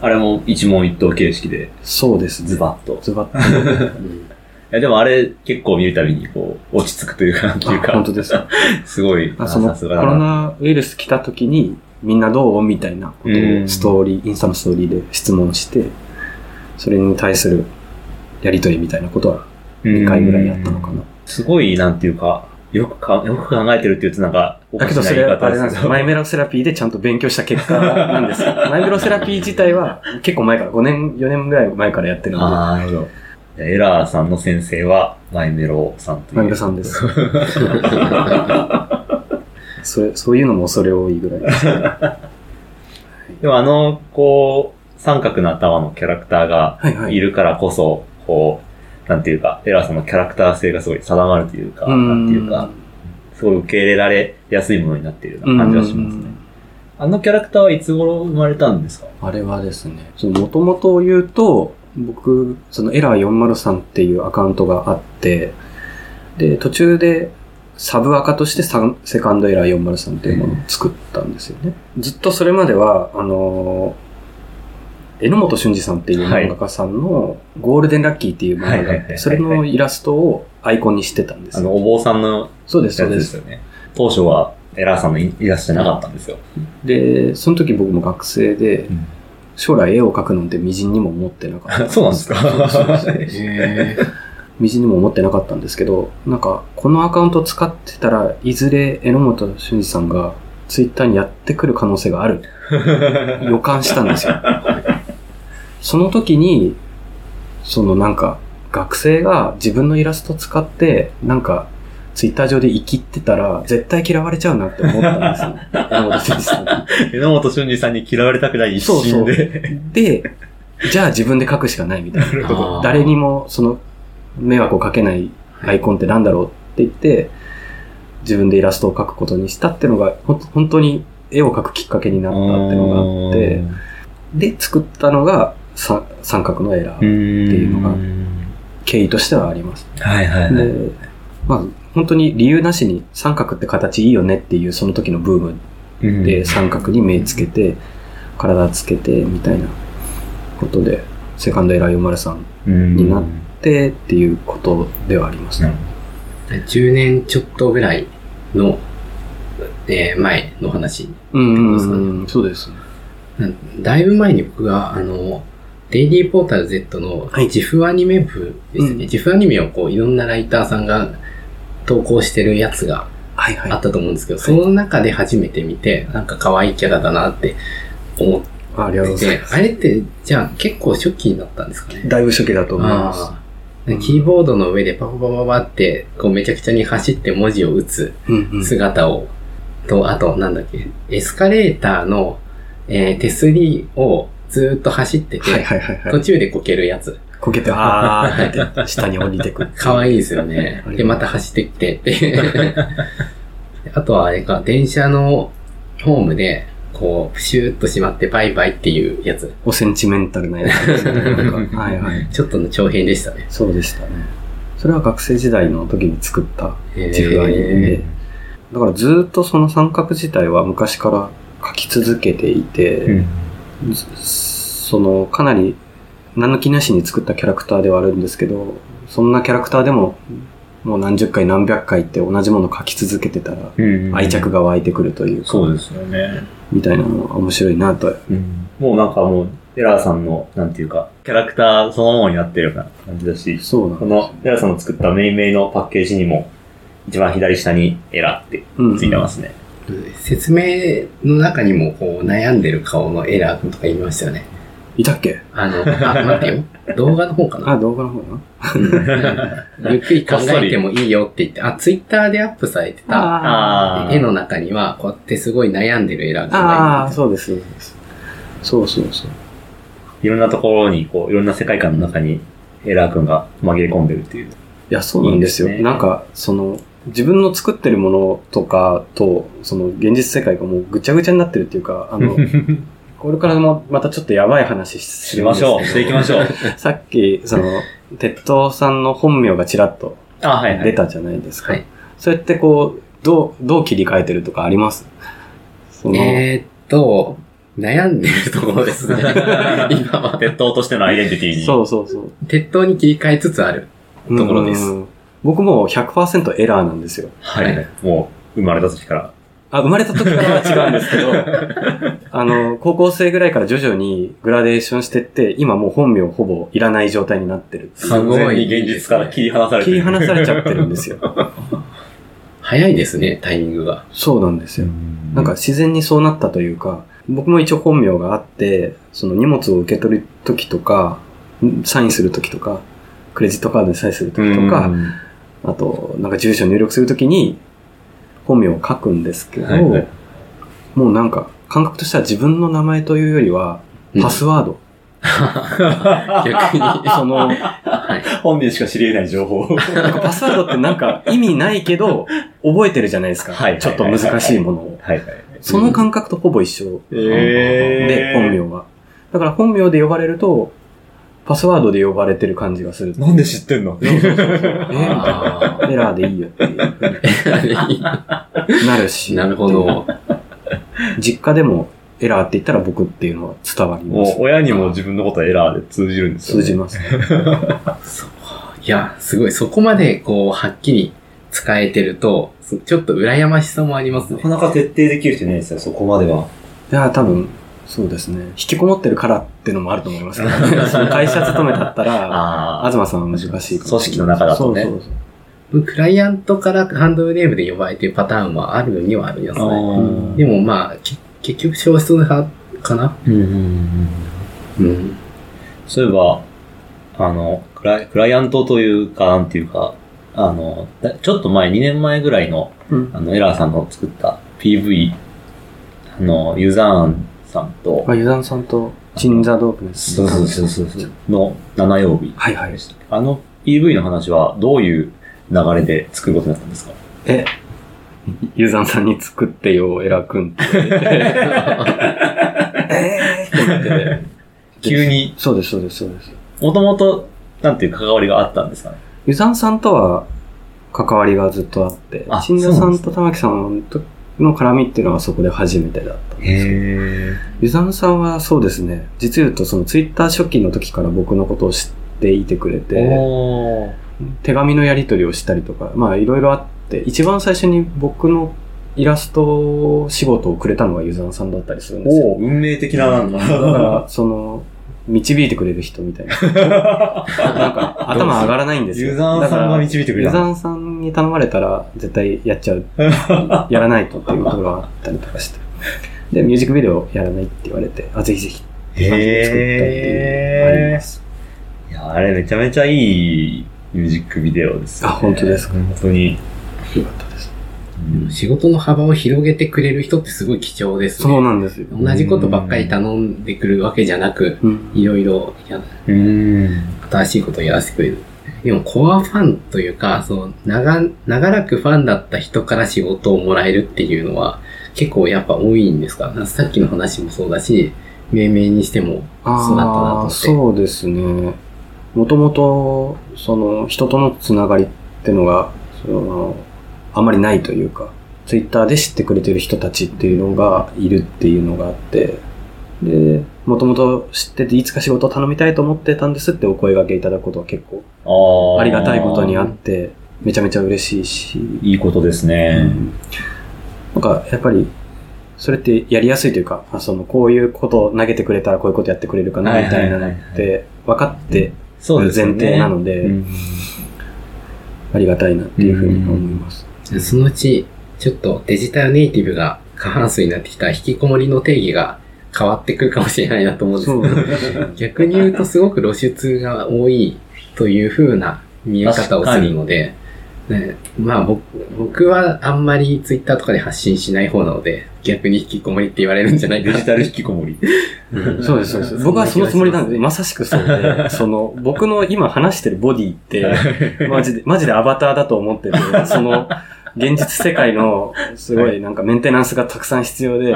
あれも一問一答形式で、そうですね。ズバッと。ズバッと。うんいや、でもあれ結構見るたびにこう、落ち着くというか、なんていうあか、本当です。すごい、ああそのコ。ロナウイルス来た時に、みんなどう？みたいなことうんをストーリー、インスタのストーリーで質問して、それに対するやりとりみたいなことは2回ぐらいやったのかな。すごい、なんていうか、よくか、よく考えてるって言うとなんか、だけどそれ、言い方あれなんですよ。マイメロセラピーでちゃんと勉強した結果なんですよ。マイメロセラピー自体は結構前から、5年、4年ぐらい前からやってるんで、ああ、なるほど。じゃあエラーさんの先生は、マイメロさんという。マイメロさんです。それ、そういうのも恐れ多いぐらいです。でもあの、こう、三角の頭のキャラクターがはいはいいるからこそ、こう、なんていうか、エラーさんのキャラクター性がすごい定まるというか、なんていうか、すごい受け入れられやすいものになっているような感じはしますね。あのキャラクターはいつ頃生まれたんですか？あれはですね、その元々を言うと、僕、そのエラー403っていうアカウントがあって、で、途中でサブアカとしてサンセカンドエラー403っていうものを作ったんですよね。ずっとそれまでは、あのー、榎本俊二さんっていう漫画家さんのゴールデンラッキーっていう漫画があって、それのイラストをアイコンにしてたんですよ。あの、お坊さんのそうです、そやつうで。ですすよね。当初はエラーさんのイラストじゃなかったんですよ。で、その時僕も学生でん、将来絵を描くなんて微塵にも思ってなかった。そうなんですか？そうそうそうへみじんにも思ってなかったんですけど、なんか、このアカウント使ってたらいずれ榎本俊二さんがツイッターにやってくる可能性がある。予感したんですよ。その時に、そのなんか、学生が自分のイラスト使って、なんか、ツイッター上で生きってたら、絶対嫌われちゃうなって思ったんですよ。榎本俊二さんに。榎本俊二さんに嫌われたくない一心で。で、じゃあ自分で書くしかないみたいな。ーあー誰にもその迷惑をかけないアイコンってなんだろうって言って、自分でイラストを描くことにしたっていうのが、ほん本当に絵を描くきっかけになったっていうのがあって、で、作ったのがさ三角のエラー、っていうのが経緯としてはあります。はいはいはい。で、まあ、本当に理由なしに三角って形いいよねっていうその時のブームうんで三角に目つけて、体つけてみたいなことで、セカンドエラー403になってっていうことではありますね。10年ちょっとぐらいの、えー前の話。うんうんそうですかうん、そうです。なんだいぶ前に僕が、あの、デイリーポータル Z のはい自負アニメ部ですね。うん自負アニメをこういろんなライターさんが投稿してるやつがはいはい。あったと思うんですけど、その中で初めて見て、なんか可愛いキャラだなって思っありがとうございて、ます。あれって、じゃあ結構初期になったんですかね？だいぶ初期だと思います。キーボードの上でパパパパパって、こうめちゃくちゃに走って文字を打つうんうん姿を、と、あと、なんだっけ、エスカレーターの、えー手すりをずーっと走ってて、はいはいはいはい。途中でこけるやつ。こけて、あーって下に降りてくる。かわいいですよねで、また走ってきてって。あとはあれか、電車のホームで、こう、プシューっとしまってバイバイっていうやつ。おセンチメンタルなやつですね。なんかはいはい。ちょっとの長編でしたね。そうでしたね。それは学生時代の時に作った自負アニメで、だからずっとその三角自体は昔から書き続けていて、ずそのかなり何の気なしに作ったキャラクターではあるんですけど、そんなキャラクターでももう何十回何百回って同じもの書き続けてたら愛着が。が湧いてくるというか、そうですよね。みたいなのは面白いなと。もうなんかもう、エラーさんの、なんていうか、キャラクターそのものになってるような感じだし、そうなんこのエラーさんの作ったメインメイのパッケージにも、一番左下にエラーってうんついてますね。説明の中にも、こう、悩んでる顔のエラー君とか言いましたよね。いたっけ？あの、あ、待ってよ。動画の方かな？あ、動画の方な？ゆっくり考えてもいいよって言って、あ、ツイッターでアップされてた絵の中には、こうやってすごい悩んでるエラー君あがあ、そうです、そうです。そうそうそう。いろんなところに、こう、いろんな世界観の中に、エラー君が紛れ込んでるっていう。いや、そうなんですよ。いいですねなんか、その、自分の作ってるものとかと、その、現実世界がもうぐちゃぐちゃになってるっていうか、あの、これからもまたちょっとやばい話ししましょう。していきましょう。さっき、その、鉄道さんの本名がちらっとあ、はいはい。出たじゃないですか。はいそうやってこう、どう、どう切り替えてるとかあります？その、えーっと、悩んでるところですね。今は。鉄塔としてのアイデンティティに。そうそうそう。鉄塔に切り替えつつあるところです。うん僕も100%エラーなんですよ。はいはい。もう、生まれた時から。あ、生まれた時からは違うんですけど、あの、高校生ぐらいから徐々にグラデーションしてって、今もう本名ほぼいらない状態になってる。すごい現実から切り離されてる。切り離されちゃってるんですよ。早いですね、タイミングが。そうなんですよ。うんなんか、自然にそうなったというか、僕も一応本名があって、その荷物を受け取る時とか、んサインする時とか、クレジットカードにサインする時とか、あと、なんか住所入力するときに、本名を書くんですけど、はいはいもうなんか、感覚としては自分の名前というよりは、パスワード。逆に。その、はい。本人しか知り得ない情報。なんかパスワードってなんか意味ないけど、覚えてるじゃないですか。はいはいちょっと難しいものを。はいはい。その感覚とほぼ一緒えで、本名は。だから本名で呼ばれると、パスワードで呼ばれてる感じがする。なんで知ってんの？え？あエラーでいいよっていうなるし。なるほど。実家でもエラーって言ったら僕っていうのは伝わります。もう親にも自分のことはエラーで通じるんですよ、ね。通じます。いや、すごい。そこまで、こう、はっきり使えてると、すちょっと羨ましさもありますねなか。なか徹底できる人いないですよ、そこまでは。いや、多分、そうですね。引きこもってるからっていうのもあると思いますけど、ね、その会社勤めだったら、ああ。東さんは難しい組織の中だとねそうそうそうクライアントからハンドルネームで呼ばれてるパターンはあるにはありますね。ーでもまあ、け結局少数派かなうんうん。そういえば、あの、クライクライアントというか、なんていうか、あの、だちょっと前、2年前ぐらいの、うんあの、エラーさんの作った PV、あの、ユザーンさんと、まあ、ユダンさんと、チンザドープネス。そうそうそうそうの7曜日はいはい。あの PV の話はどういう流れで作ることになったんですか？え、ユーザーさんに作ってよ、エラくんって。えーって言って。急に、そうです、そうです、そうです。もともと、なんていう関わりがあったんですかね？ユザンさんとは関わりがずっとあってあ、新田さんと玉木さんとの絡みっていうのはそこで初めてだったんですけど。へユザンさんはそうですね、実言うとそのツイッター初期の時から僕のことを知っていてくれて。手紙のやり取りをしたりとか、まあいろいろあって、一番最初に僕のイラスト仕事をくれたのがユザンさんだったりするんですよ。運命的ななんだ。だから、その、導いてくれる人みたいな。なんか、頭上がらないんですよ。ユザンさんが導いてくれたユザンさんに頼まれたら、絶対やっちゃう。やらないとっていうところがあったりとかして。で、ミュージックビデオやらないって言われて、あ、ぜひぜひ作ったっていうあります。いや、あれめちゃめちゃいいミュージックビデオですよ、ね。あ本当ですか？本当に。よかった仕事の幅を広げてくれる人ってすごい貴重ですね。そうなんですよ。同じことばっかり頼んでくるわけじゃなく、うんいろいろ。新しいことをやらせてくれる。でも、コアファンというか、そう、長、長らくファンだった人から仕事をもらえるっていうのは、結構やっぱ多いんですか？さっきの話もそうだし、命名にしてもそうだったなと思ああ、って。そうですね。もともと、その、人とのつながりってのが、その、あまりないというか、ツイッターで知ってくれてる人たちっていうのがいるっていうのがあって、で、もともと知ってていつか仕事を頼みたいと思ってたんですってお声掛けいただくことは結構ありがたいことにあって、めちゃめちゃ嬉しいし、いいことですうね。んなんか、やっぱり、それってやりやすいというか、あその、こういうことを投げてくれたらこういうことやってくれるかな、みたいなのって、分かってそうですよね。前提なので、うんありがたいなっていうふうに思います。そのうち、ちょっとデジタルネイティブが過半数になってきた引きこもりの定義が変わってくるかもしれないなと思うんですけど。逆に言うとすごく露出が多いという風な見え方をするので、ね、まあ僕僕はあんまりツイッターとかで発信しない方なので、逆に引きこもりって言われるんじゃないかなデジタル引きこもり。そうです、そうです。僕はそのつもりなんで、まさしくそうで、その、僕の今話してるボディって、マジで、マジでアバターだと思ってて、その、現実世界の、すごいなんかメンテナンスがたくさん必要で、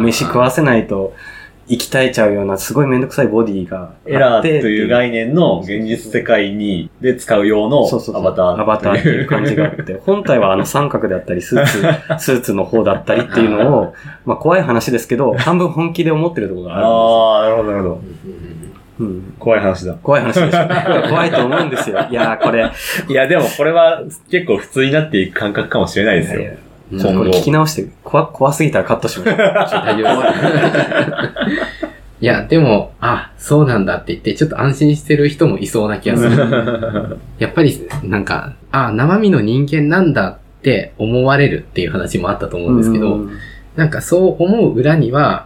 飯食わせないと生き絶えちゃうような、すごいめんどくさいボディがエラーあってという概念の現実世界に、で使う用のそうそうそうアバター。アバターっていう感じがあって、本体はあの三角だったり、スーツ、スーツの方だったりっていうのを、まあ怖い話ですけど、半分本気で思ってるところがあるんですよ。ああ、なるほど、なるほど。うん怖い話だ。怖い話でしょ。怖いと思うんですよ。いやー、これ、いや、でもこれは結構普通になっていく感覚かもしれないですよ。うん今後これ聞き直して、怖、怖すぎたらカットしましょう。大丈夫いや、でも、あ、そうなんだって言って、ちょっと安心してる人もいそうな気がする。やっぱり、なんか、あ、生身の人間なんだって思われるっていう話もあったと思うんですけど、うんなんかそう思う裏には、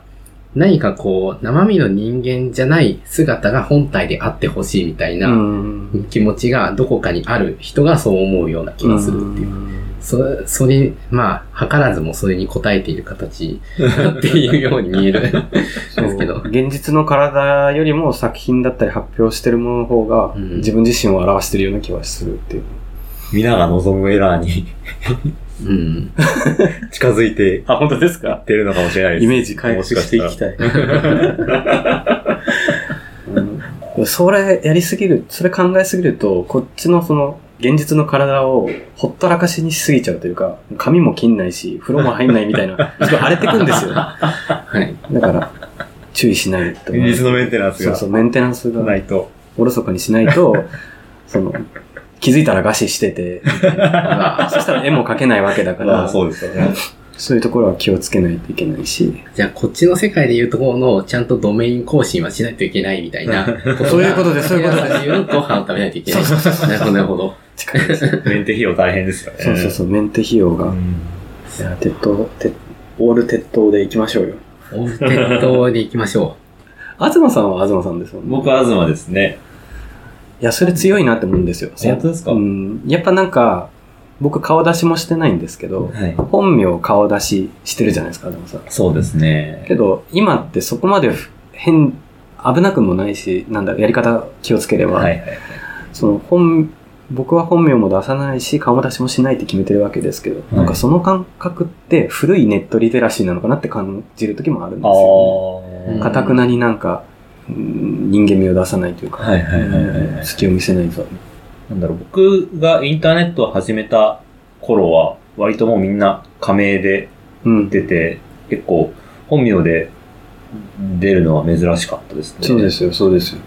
何かこう、生身の人間じゃない姿が本体であってほしいみたいなうん気持ちがどこかにある人がそう思うような気がするっていう。そそれ、まあ、図らずもそれに応えている形だっていうように見えるんですけど。現実の体よりも作品だったり発表してるものの方がうん自分自身を表してるような気はするっていう。皆が望むエラーにうん。近づいてあ、本当ですか？出るのかもしれないです。イメージ回復していきたい。うん それやりすぎる、それ考えすぎると、こっちのその、現実の体をほったらかしにしすぎちゃうというか、髪も切んないし、風呂も入んないみたいな、すごい荒れてくんですよ。はい。だから、注意しないと。現実のメンテナンスがそうそう、メンテナンスがないと。おろそかにしないと、その、気づいたら餓死してて、そしたら絵も描けないわけだから、あそうですよね。そういうところは気をつけないといけないし、じゃあ、こっちの世界でいうところの、ちゃんとドメイン更新はしないといけないみたいな。そういうことですそういうことですいうご飯を食べないといけない。そうそうそうなるほど、なるほど。近い です。メンテ費用大変ですよね。そうそうそう、メンテ費用が。うんいや、鉄塔、鉄、オール鉄塔で行きましょうよ。オールテッドで行きましょ東さんは東さんですもんね。僕は東ですね。いや、それ強いなって思うんですよ。本当ですか？うん。やっぱなんか、僕顔出しもしてないんですけど、はい。本名顔出ししてるじゃないですか、東さん。そうですね。けど、今ってそこまで変、危なくもないし、なんだやり方気をつければ、はいはいはい。その本僕は本名も出さないし、顔も出しもしないって決めてるわけですけど、いなんかその感覚って古いネットリテラシーなのかなって感じる時もあるんですあよ、あ。ね。かたくなになんか、うん人間味を出さないというか、はいはいはいはいはい隙を見せないぞ。なんだろう、僕がインターネットを始めた頃は、割ともうみんな仮名でうん。出て、結構本名で出るのは珍しかったですね。そうですよ、そうですよ。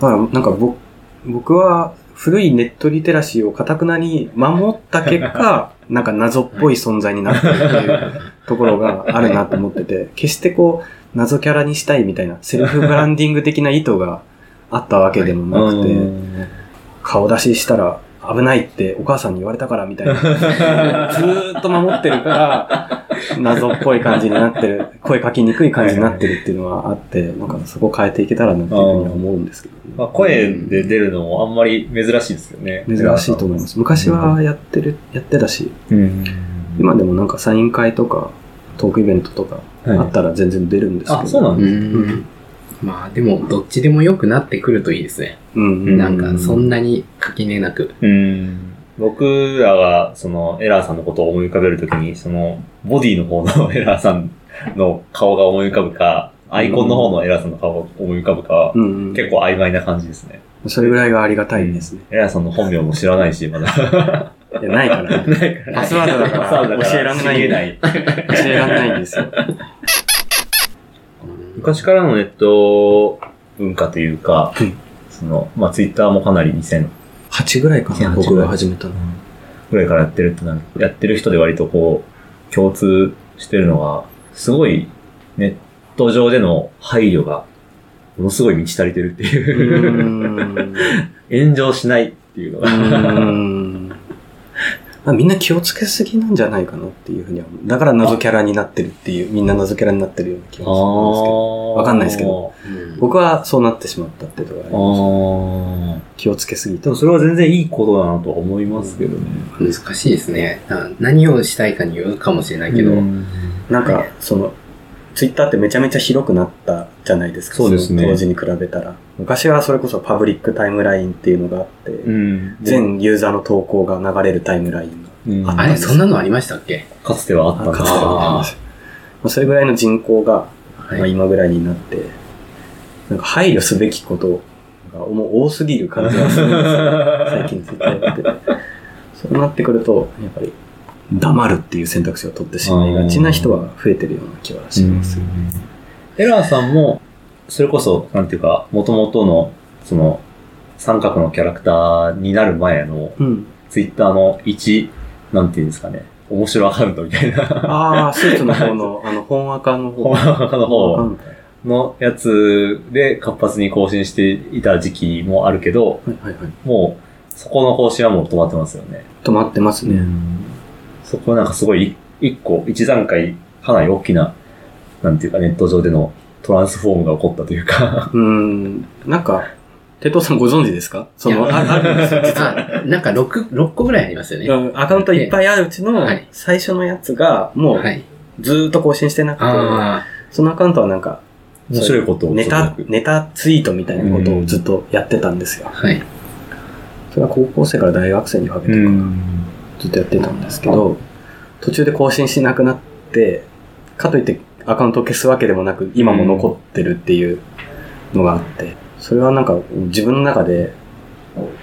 だから、なんか僕、僕は古いネットリテラシーをかたくなに守った結果、なんか謎っぽい存在になってるっていうところがあるなと思ってて、決してこう、謎キャラにしたいみたいな、セルフブランディング的な意図があったわけでもなくて、うん顔出ししたら危ないってお母さんに言われたからみたいな。ずーっと守ってるから、謎っぽい感じになってる、声かきにくい感じになってるっていうのはあって、なんかそこ変えていけたらなっていうふうには思うんですけど、まあ、声で出るのもあんまり珍しいですよね。珍しいと思います。昔はやってる、やってたし、うん。今でもなんかサイン会とか、トークイベントとかはいあったら全然出るんですけど。あ、そうなんうですん。まあでも、どっちでも良くなってくるといいですね。うんうん。なんか、そんなに垣根なく。うん。僕らが、その、エラーさんのことを思い浮かべるときに、その、ボディの方のエラーさんの顔が思い浮かぶか、アイコンの方のエラーさんの顔が思い浮かぶかは、うんうん、結構曖昧な感じですね。それぐらいがありがたいですね。エラーさんの本名も知らないし、まだ。いや、ないから。ないからパスワードだから教えらんないない。教えらんないんですよ。昔からのネット文化というか、はいその、まあ、ツイッターもかなり2000 8ぐらいかな、2008僕が始めたの。ぐらいからやってるってなる。やってる人で割とこう、共通してるのが、すごいネット上での配慮が、ものすごい満ち足りてるってういう。炎上しないっていうのうが。みんな気をつけすぎなんじゃないかなっていうふうには思う。だから謎キャラになってるっていう、みんな謎キャラになってるような気がするんですけど。わかんないですけど。うん僕はそうなってしまったっていうところがありましたああ。気をつけすぎてでも。それは全然いいことだなとは思いますけどね。難しいですね。な何をしたいかによるかもしれないけど。うんなんか、その、ツイッターってめちゃめちゃ広くなったじゃないですか。そうですねの当時に比べたら。昔はそれこそパブリックタイムラインっていうのがあって、うん。全ユーザーの投稿が流れるタイムラインうんあれ、そんなのありましたっけ？かつてはあったかつてはありまそれぐらいの人口が、まあ、今ぐらいになって、なんか配慮すべきことがもう多すぎる感じがするんですよ。最近ツイッターやってて。そうなってくると、やっぱり、黙るっていう選択肢を取ってしまいがちな人は増えてるような気はします。エラーさんも、それこそ、なんていうか、元々の、その、三角のキャラクターになる前の、うん。ツイッターの一、なんていうんですかね、面白アカウントみたいな、ああ、スーツの方の、あの、本赤の方。本アカの方のやつで活発に更新していた時期もあるけど、はいはいはい。もう、そこの更新はもう止まってますよね。止まってますね。そこはなんかすごい、一個、一段階、かなり大きな、なんていうか、ネット上でのトランスフォームが起こったというか。うーん。なんか、テトさんご存知ですか？その、ああるんですよ、実は。あ、なんか6、六個ぐらいありますよね。うんアカウントいっぱいあるうちのはい、最初のやつが、もうは、い。ずーっと更新してなくて、あそのアカウントはなんか、面白いことをネタネタツイートみたいなことをずっとやってたんですよあ、。はい。それは高校生から大学生にかけてかなずっとやってたんですけど、途中で更新しなくなって、かといってアカウントを消すわけでもなく、今も残ってるっていうのがあって、それはなんか自分の中で、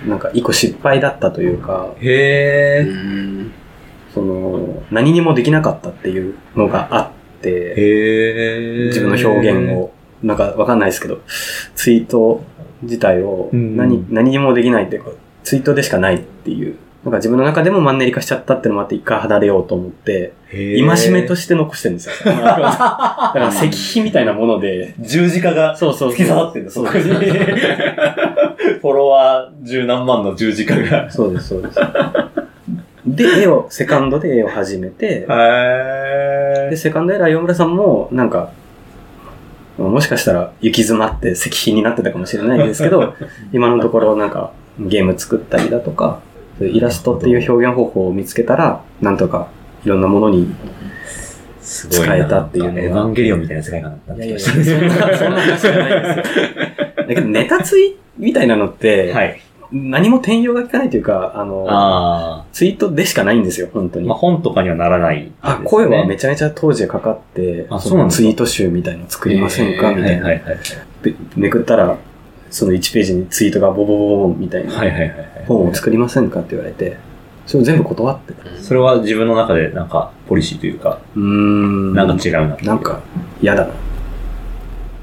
なんか一個失敗だったというか、うへん。その、何にもできなかったっていうのがあって。自分の表現を、なんかわかんないですけど、ツイート自体をうん何、何にもできないっていうか、ツイートでしかないっていう、なんか自分の中でもマンネリ化しちゃったってのもあって一回離れようと思って、戒めとして残してるんですよ。だから石碑みたいなもので、十字架が突き刺さってんだ、そこに。フォロワー十何万の十字架が。そうです、そうです。で、絵を、セカンドで絵を始めて、へで、セカンドエラー岩村さんも、なんか、もしかしたら行き詰まって石碑になってたかもしれないですけど、今のところなんかゲーム作ったりだとか、イラストっていう表現方法を見つけたら、なんとかいろんなものに、すごいな。使えたっていうのがエヴァンゲリオンみたいな世界観だったいやいや、気がしそんな、そんな話じゃないですよ。だけどネタツイみたいなのって、はい。何も転用が効かないというか、あの、あツイートでしかないんですよ、本当あ。に。まあ、本とかにはならない、あ、声はめちちゃめちゃ当時かかって、あそうなんツイート集みたいの作りませんか、えーみたいな。はいはいはい。でめくったら、その1ページにツイートがボボボボみたいな。はいはいはいはい。本を作りませんかって言われて、それを全部断ってた。それは自分の中でなんか、ポリシーというか、うーん。なんか違うな。なんか、嫌だな。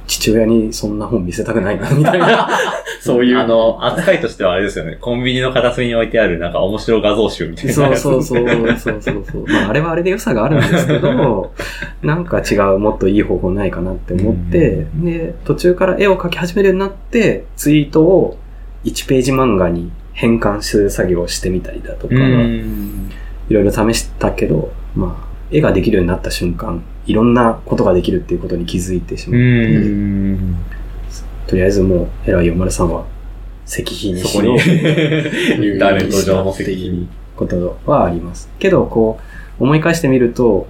父親にそんな本見せたくないな、みたいな。そういう。あの、扱いとしてはあれですよね。コンビニの片隅に置いてあるなんか面白画像集みたいな。そうそうそう、そうそうそう。まあ、あれはあれで良さがあるんですけど、なんか違う、もっといい方法ないかなって思って、で、途中から絵を描き始めるようになって、ツイートを1ページ漫画に変換する作業をしてみたりだとか、うん。いろいろ試したけど、まあ、絵ができるようになった瞬間、いろんなことができるっていうことに気づいてしまうって、ん。とりあえずもう、偉いお丸さんは、石碑にそこに、しようインターネット上の石碑に。ことはあります。けど、こう、思い返してみると、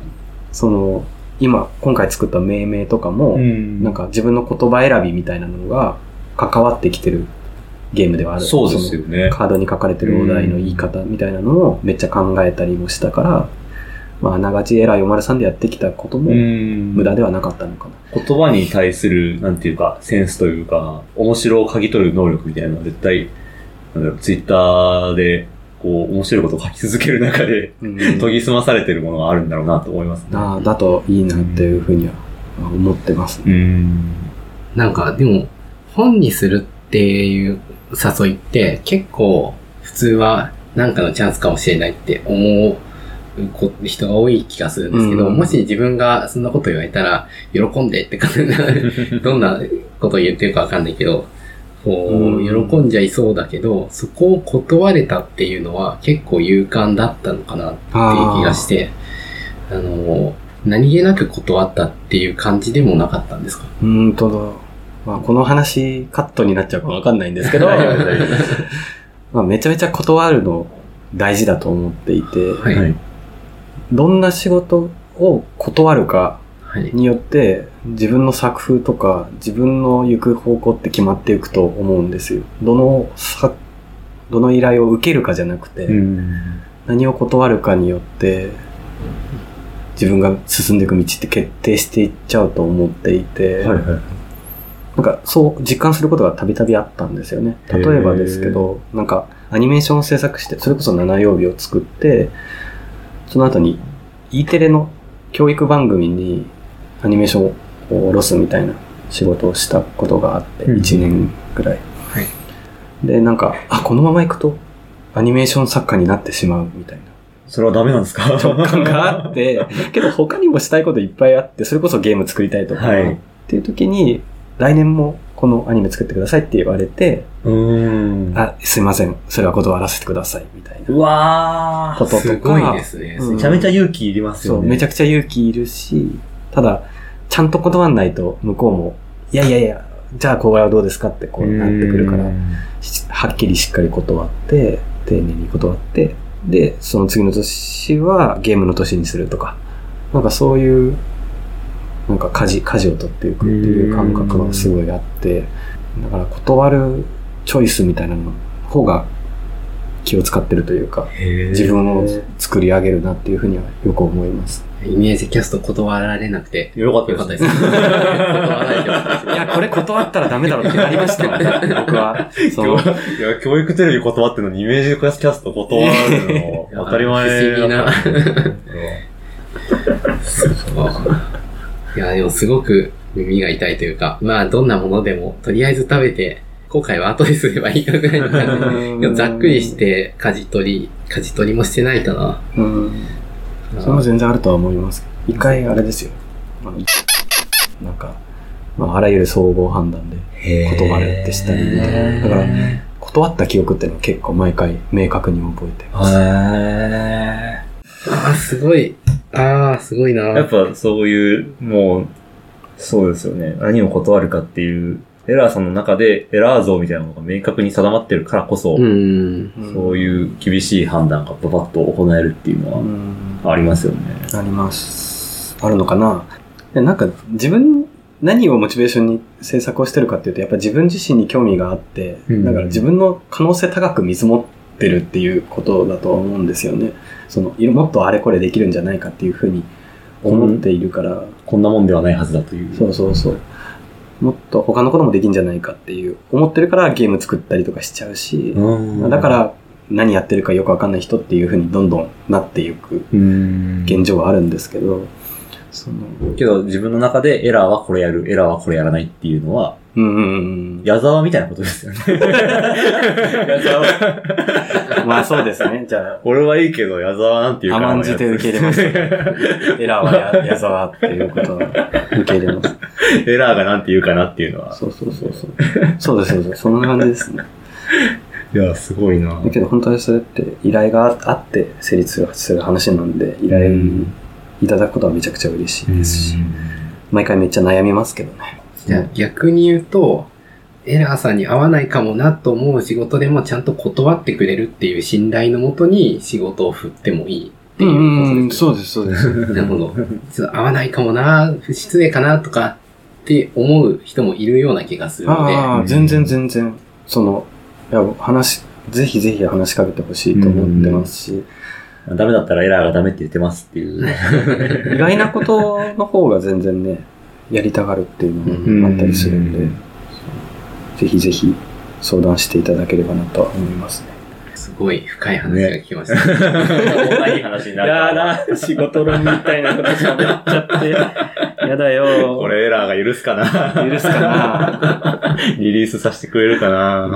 その、今、今回作った命名とかも、んなんか自分の言葉選びみたいなのが関わってきてるゲームではある。そうですよね。カードに書かれてるお題の言い方みたいなのをめっちゃ考えたりもしたから、まあ、あながち偉いお丸さんでやってきたこともん無駄ではなかったのかな。言葉に対する、なんていうか、センスというか、面白を嗅ぎ取る能力みたいなのは絶対、なんだろう、ツイッターで、こう、面白いことを書き続ける中で、うん研ぎ澄まされてるものがあるんだろうなと思いますね。ああだといいなっていうふうにはまあ思ってます。うん。なんか、でも、本にするっていう誘いって結構普通はなんかのチャンスかもしれないって思うこ人が多い気がするんですけど、うん。もし自分がそんなこと言われたら、喜んでって感じな、どんなこと言ってるかわかんないけど、こう、うん。喜んじゃいそうだけど、そこを断れたっていうのは結構勇敢だったのかなっていう気がして、あの、何気なく断ったっていう感じでもなかったんですか？うーんとだ。まあ、この話カットになっちゃうかわかんないんですけど、まあ、めちゃめちゃ断るの大事だと思っていて、はい。はいどんな仕事を断るかはい。によって自分の作風とか自分の行く方向って決まっていくと思うんですよ。どのさ、どの依頼を受けるかじゃなくて、うん。何を断るかによって自分が進んでいく道って決定していっちゃうと思っていて、はいはい。なんかそう実感することがたびたびあったんですよね。例えばですけど、なんかアニメーションを制作して、それこそ7曜日を作って、その後に E テレの教育番組にアニメーションを下ろすみたいな仕事をしたことがあって、うん1年ぐらい。はいで、なんか、あ、このまま行くとアニメーション作家になってしまうみたいな。それはダメなんですか？直感があって、けど他にもしたいこといっぱいあって、それこそゲーム作りたいとか、はいっていう時に、来年もこのアニメ作ってくださいって言われて、うん。あ、すいません、それは断らせてください、みたいなうわー。こととか。すごいですね。うんめちゃめちゃ勇気いりますそう、よね。めちゃくちゃ勇気いるし、ただ、ちゃんと断んないと向こうも、いやいやいや、じゃあこれはどうですかってこうなってくるから、しはっきりしっかり断って、丁寧に断って、で、その次の年はゲームの年にするとか、なんかそういう、なんか舵、舵を取っていくっていう感覚はすごいあって、だから断るチョイスみたいなの方が気を使ってるというか、自分を作り上げるなっていうふうにはよく思います。イメージキャスト断られなくてよかったよかったでですす。断らす。いや、これ断ったらダメだろうってなりましたもん。ね、僕は。そのいや、教育テレビ断ってんのにイメージキャスト断るの当たり前 不思議な。だったいや、でもすごく耳が痛いというか、まあどんなものでもとりあえず食べて、後悔は後ですればいいかぐらいの感じ。ざっくりして、舵取り、舵取りもしてないかな。うん。それも全然あるとは思います。一回あれですよ。なんか、まあ、あらゆる総合判断で断るってしたりみたいな。だから、断った記憶っていうのは結構毎回明確に覚えてます。へああ、すごい。ああ、すごいな。ーやっぱそういう、もう、そうですよね。何を断るかっていう、エラーさんの中でエラー像みたいなのが明確に定まってるからこそ、うん。そういう厳しい判断がババッと行えるっていうのはうんありますよね。あります。あるのかなでなんか自分何をモチベーションに制作をしてるかっていうと、やっぱ自分自身に興味があって、うんだから自分の可能性高く見積もってるっていうことだとは思うんですよね。その、いもっとあれこれできるんじゃないかっていうふうに思っているから、こんなもんではないはずだという。そうそうそう。もっと他のこともできるんじゃないかっていう、思ってるからゲーム作ったりとかしちゃうし、うん。だか、ら何やってるかよくわかんない人っていうふうにどんどんなっていくうん。現状はあるんですけど、その、けど自分の中でエラーはこれやる、エラーはこれやらないっていうのは、うんうんうん。矢沢みたいなことですよね。矢沢。まあそうですね。じゃ俺はいいけど、矢沢なんていうかな甘んじて受け入れますあ、エラーはや矢沢っていうことは受け入れます。エラーがなんていうかなっていうのは。そうそうそうそう。そうです、そうです。そんな感じですね。いや、すごいなだけど本当にそれって依頼があって成立する話なんで、依頼いただくことはめちゃくちゃ嬉しいですし、毎回めっちゃ悩みますけどね。じゃあ逆に言うと、エラーさんに合わないかもなと思う仕事でもちゃんと断ってくれるっていう信頼のもとに仕事を振ってもいいっていうことです。そうです、そうです。なるほど。ちょっと合わないかもな、失礼かなとかって思う人もいるような気がするので、ああ、全然全然、その、いや、話、ぜひぜひ話しかけてほしいと思ってますし、ダメだったらエラーがダメって言ってますっていう。意外なことの方が全然ね、やりたがるっていうのがあったりするんで、うんぜひぜひ相談していただければなとは思いますね。すごい深い話が聞きました。こんないい話になるだ、仕事論みたいなこと喋っちゃって、やだよ。これエラーが許すかな許すかな リリースさせてくれるかな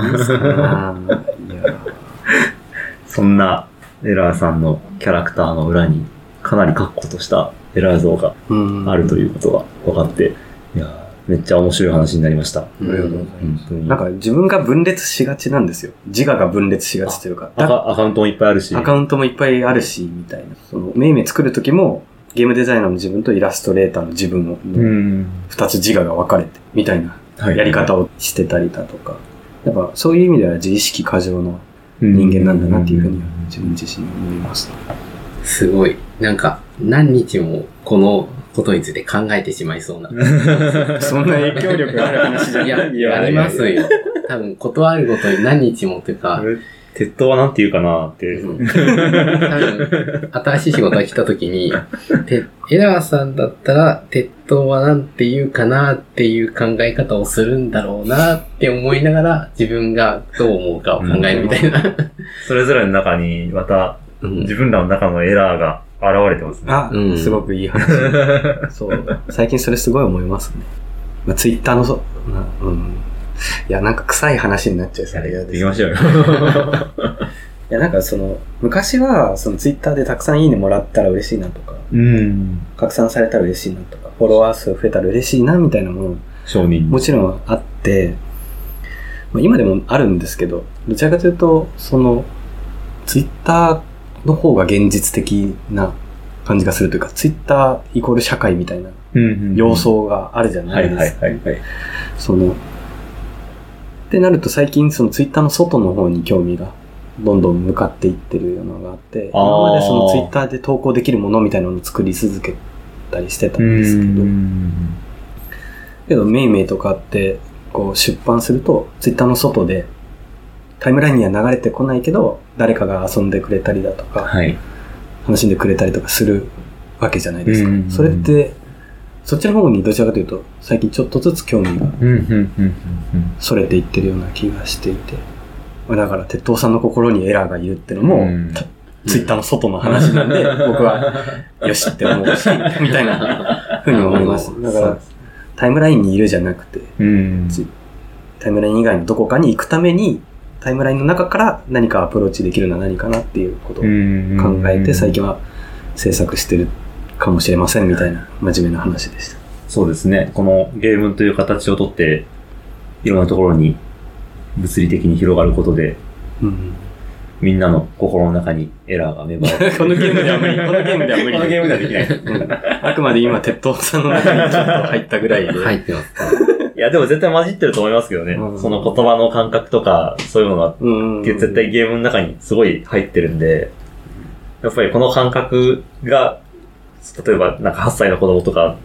そんなエラーさんのキャラクターの裏にかなり確固としたエラー像がうんあるということが分かって、いやーめっちゃ面白い話になりました。ありがとうござい本当に。なんか自分が分裂しがちなんですよ。自我が分裂しがちというか。アカウントもいっぱいあるし。アカウントもいっぱいあるし、みたいな。その、メイメイ作るときも、ゲームデザイナーの自分とイラストレーターの自分のうん。二つ自我が分かれて、みたいなはいやり方をしてたりだとか。やっぱそういう意味では自意識過剰な人間なんだなっていうふうには自分自身思います。すごい。なんか、何日もこのことについて考えてしまいそうな。そんな影響力がある話じゃいや、ないよ。やりますよ。多分、断るごとに何日もというか、れ、鉄塔はなんて言うかなって。うん 多分、新しい仕事が来た時に、てエラーさんだったら、鉄塔はなんて言うかなっていう考え方をするんだろうなって思いながら、自分がどう思うかを考えるみたいな。それぞれの中にまたうん自分らの中のエラーが現れてますね。あ、うんすごくいい話。そう。最近それすごい思いますね。まあ、ツイッターのそ、なうん。いや、なんか臭い話になっちゃうそれ嫌できましょうよ。いや、なんかその、昔は、そのツイッターでたくさんいいねもらったら嬉しいなとか、うん。拡散されたら嬉しいなとか、フォロワー数増えたら嬉しいなみたいなもの承認。もちろんあって、まあ、今でもあるんですけど、どちらかというと、その、ツイッターの方が現実的な感じがするというか、ツイッターイコール社会みたいなうん要素があるじゃなはいいですか。はいはいはい。その、ってなると最近そのツイッターの外の方に興味がどんどん向かっていってるようなのがあって、今までそのツイッターで投稿できるものみたいなのを作り続けたりしてたんですけど、けどメイメイとかってこう出版するとツイッターの外でタイムラインには流れてこないけど誰かが遊んでくれたりだとか、はい。楽しんでくれたりとかするわけじゃないですか。うんそれって、そっちの方にどちらかというと、最近ちょっとずつ興味が。それていってるような気がしていて。まあだから、鉄塔さんの心にエラーがいるってのも、ツイッターの外の話なんで、僕は、よしって思うし、みたいなふうに思います。だから、タイムラインにいるじゃなくて、うん。タイムライン以外のどこかに行くために、タイムラインの中から何かアプローチできるのは何かなっていうことを考えて、最近は制作してるかもしれませんみたいな真面目な話でした。そうですね。このゲームという形をとって、いろんなところに物理的に広がることで、うん、みんなの心の中にエラーが芽生える。このゲームでは無理。このゲームでは無理。このゲームではできない。う んあくまで今、鉄塔さんの中にちょっと入ったぐらいで。入ってます。いや、でも絶対混じってると思いますけどね。うんその言葉の感覚とか、そういうのがうん。絶対ゲームの中にすごい入ってるんで、やっぱりこの感覚が、例えばなんか8歳の子供とか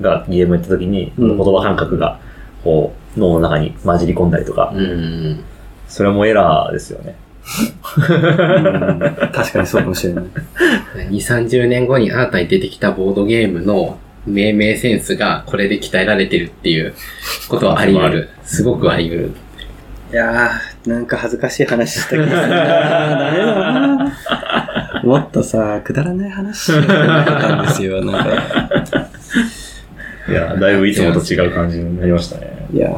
がゲームやった時に、うん言葉感覚が、こう、脳の中に混じり込んだりとか、うん。それもエラーですよね。うん確かにそうかもしれない。2、30年後に新たに出てきたボードゲームの命名センスがこれで鍛えられてるっていうことはあり得る。すごくあり得る。いやー、なんか恥ずかしい話した気がするな。ダメだな。もっとさ、くだらない話しなかったんですよ、なんか。いや、だいぶいつもと違う感じになりましたね。いや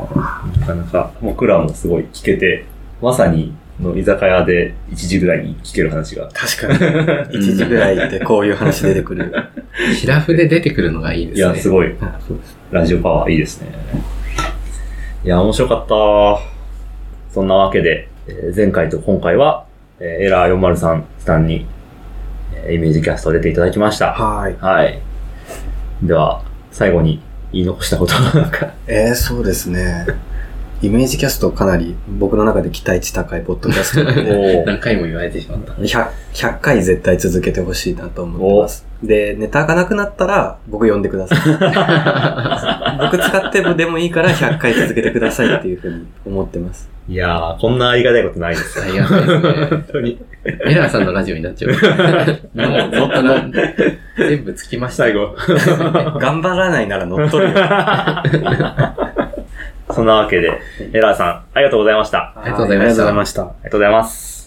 なかなか、僕らもすごい聞けて、まさに、の居酒屋で1時ぐらいに聞ける話が。確かに。1時ぐらいでこういう話出てくる。シラフで出てくるのがいいですね。いや、すごい。ラジオパワーいいですね。いや、面白かった。そんなわけで、えー前回と今回は、えーエラー403さんに、えーイメージキャスト出ていただきました。はい。はい。では、最後に言い残したことは？なんか、えー、そうですね。イメージキャストかなり僕の中で期待値高いポッドキャストなので、何回も言われてしまった。100, 100回絶対続けてほしいなと思ってます。で、ネタがなくなったら僕呼んでください。僕使ってもでもいいから100回続けてくださいっていうふうに思ってます。いやー、こんなありがたいことないですよ。ありがたいですね。本当に。エラーさんのラジオになっちゃう。もう、もっとな、全部つきました最よ。後。頑張らないなら乗っ取るよ。そんなわけで、エラーさん、ありがとうございました。ありがとうございましたありがとうございました。ありがとうございます。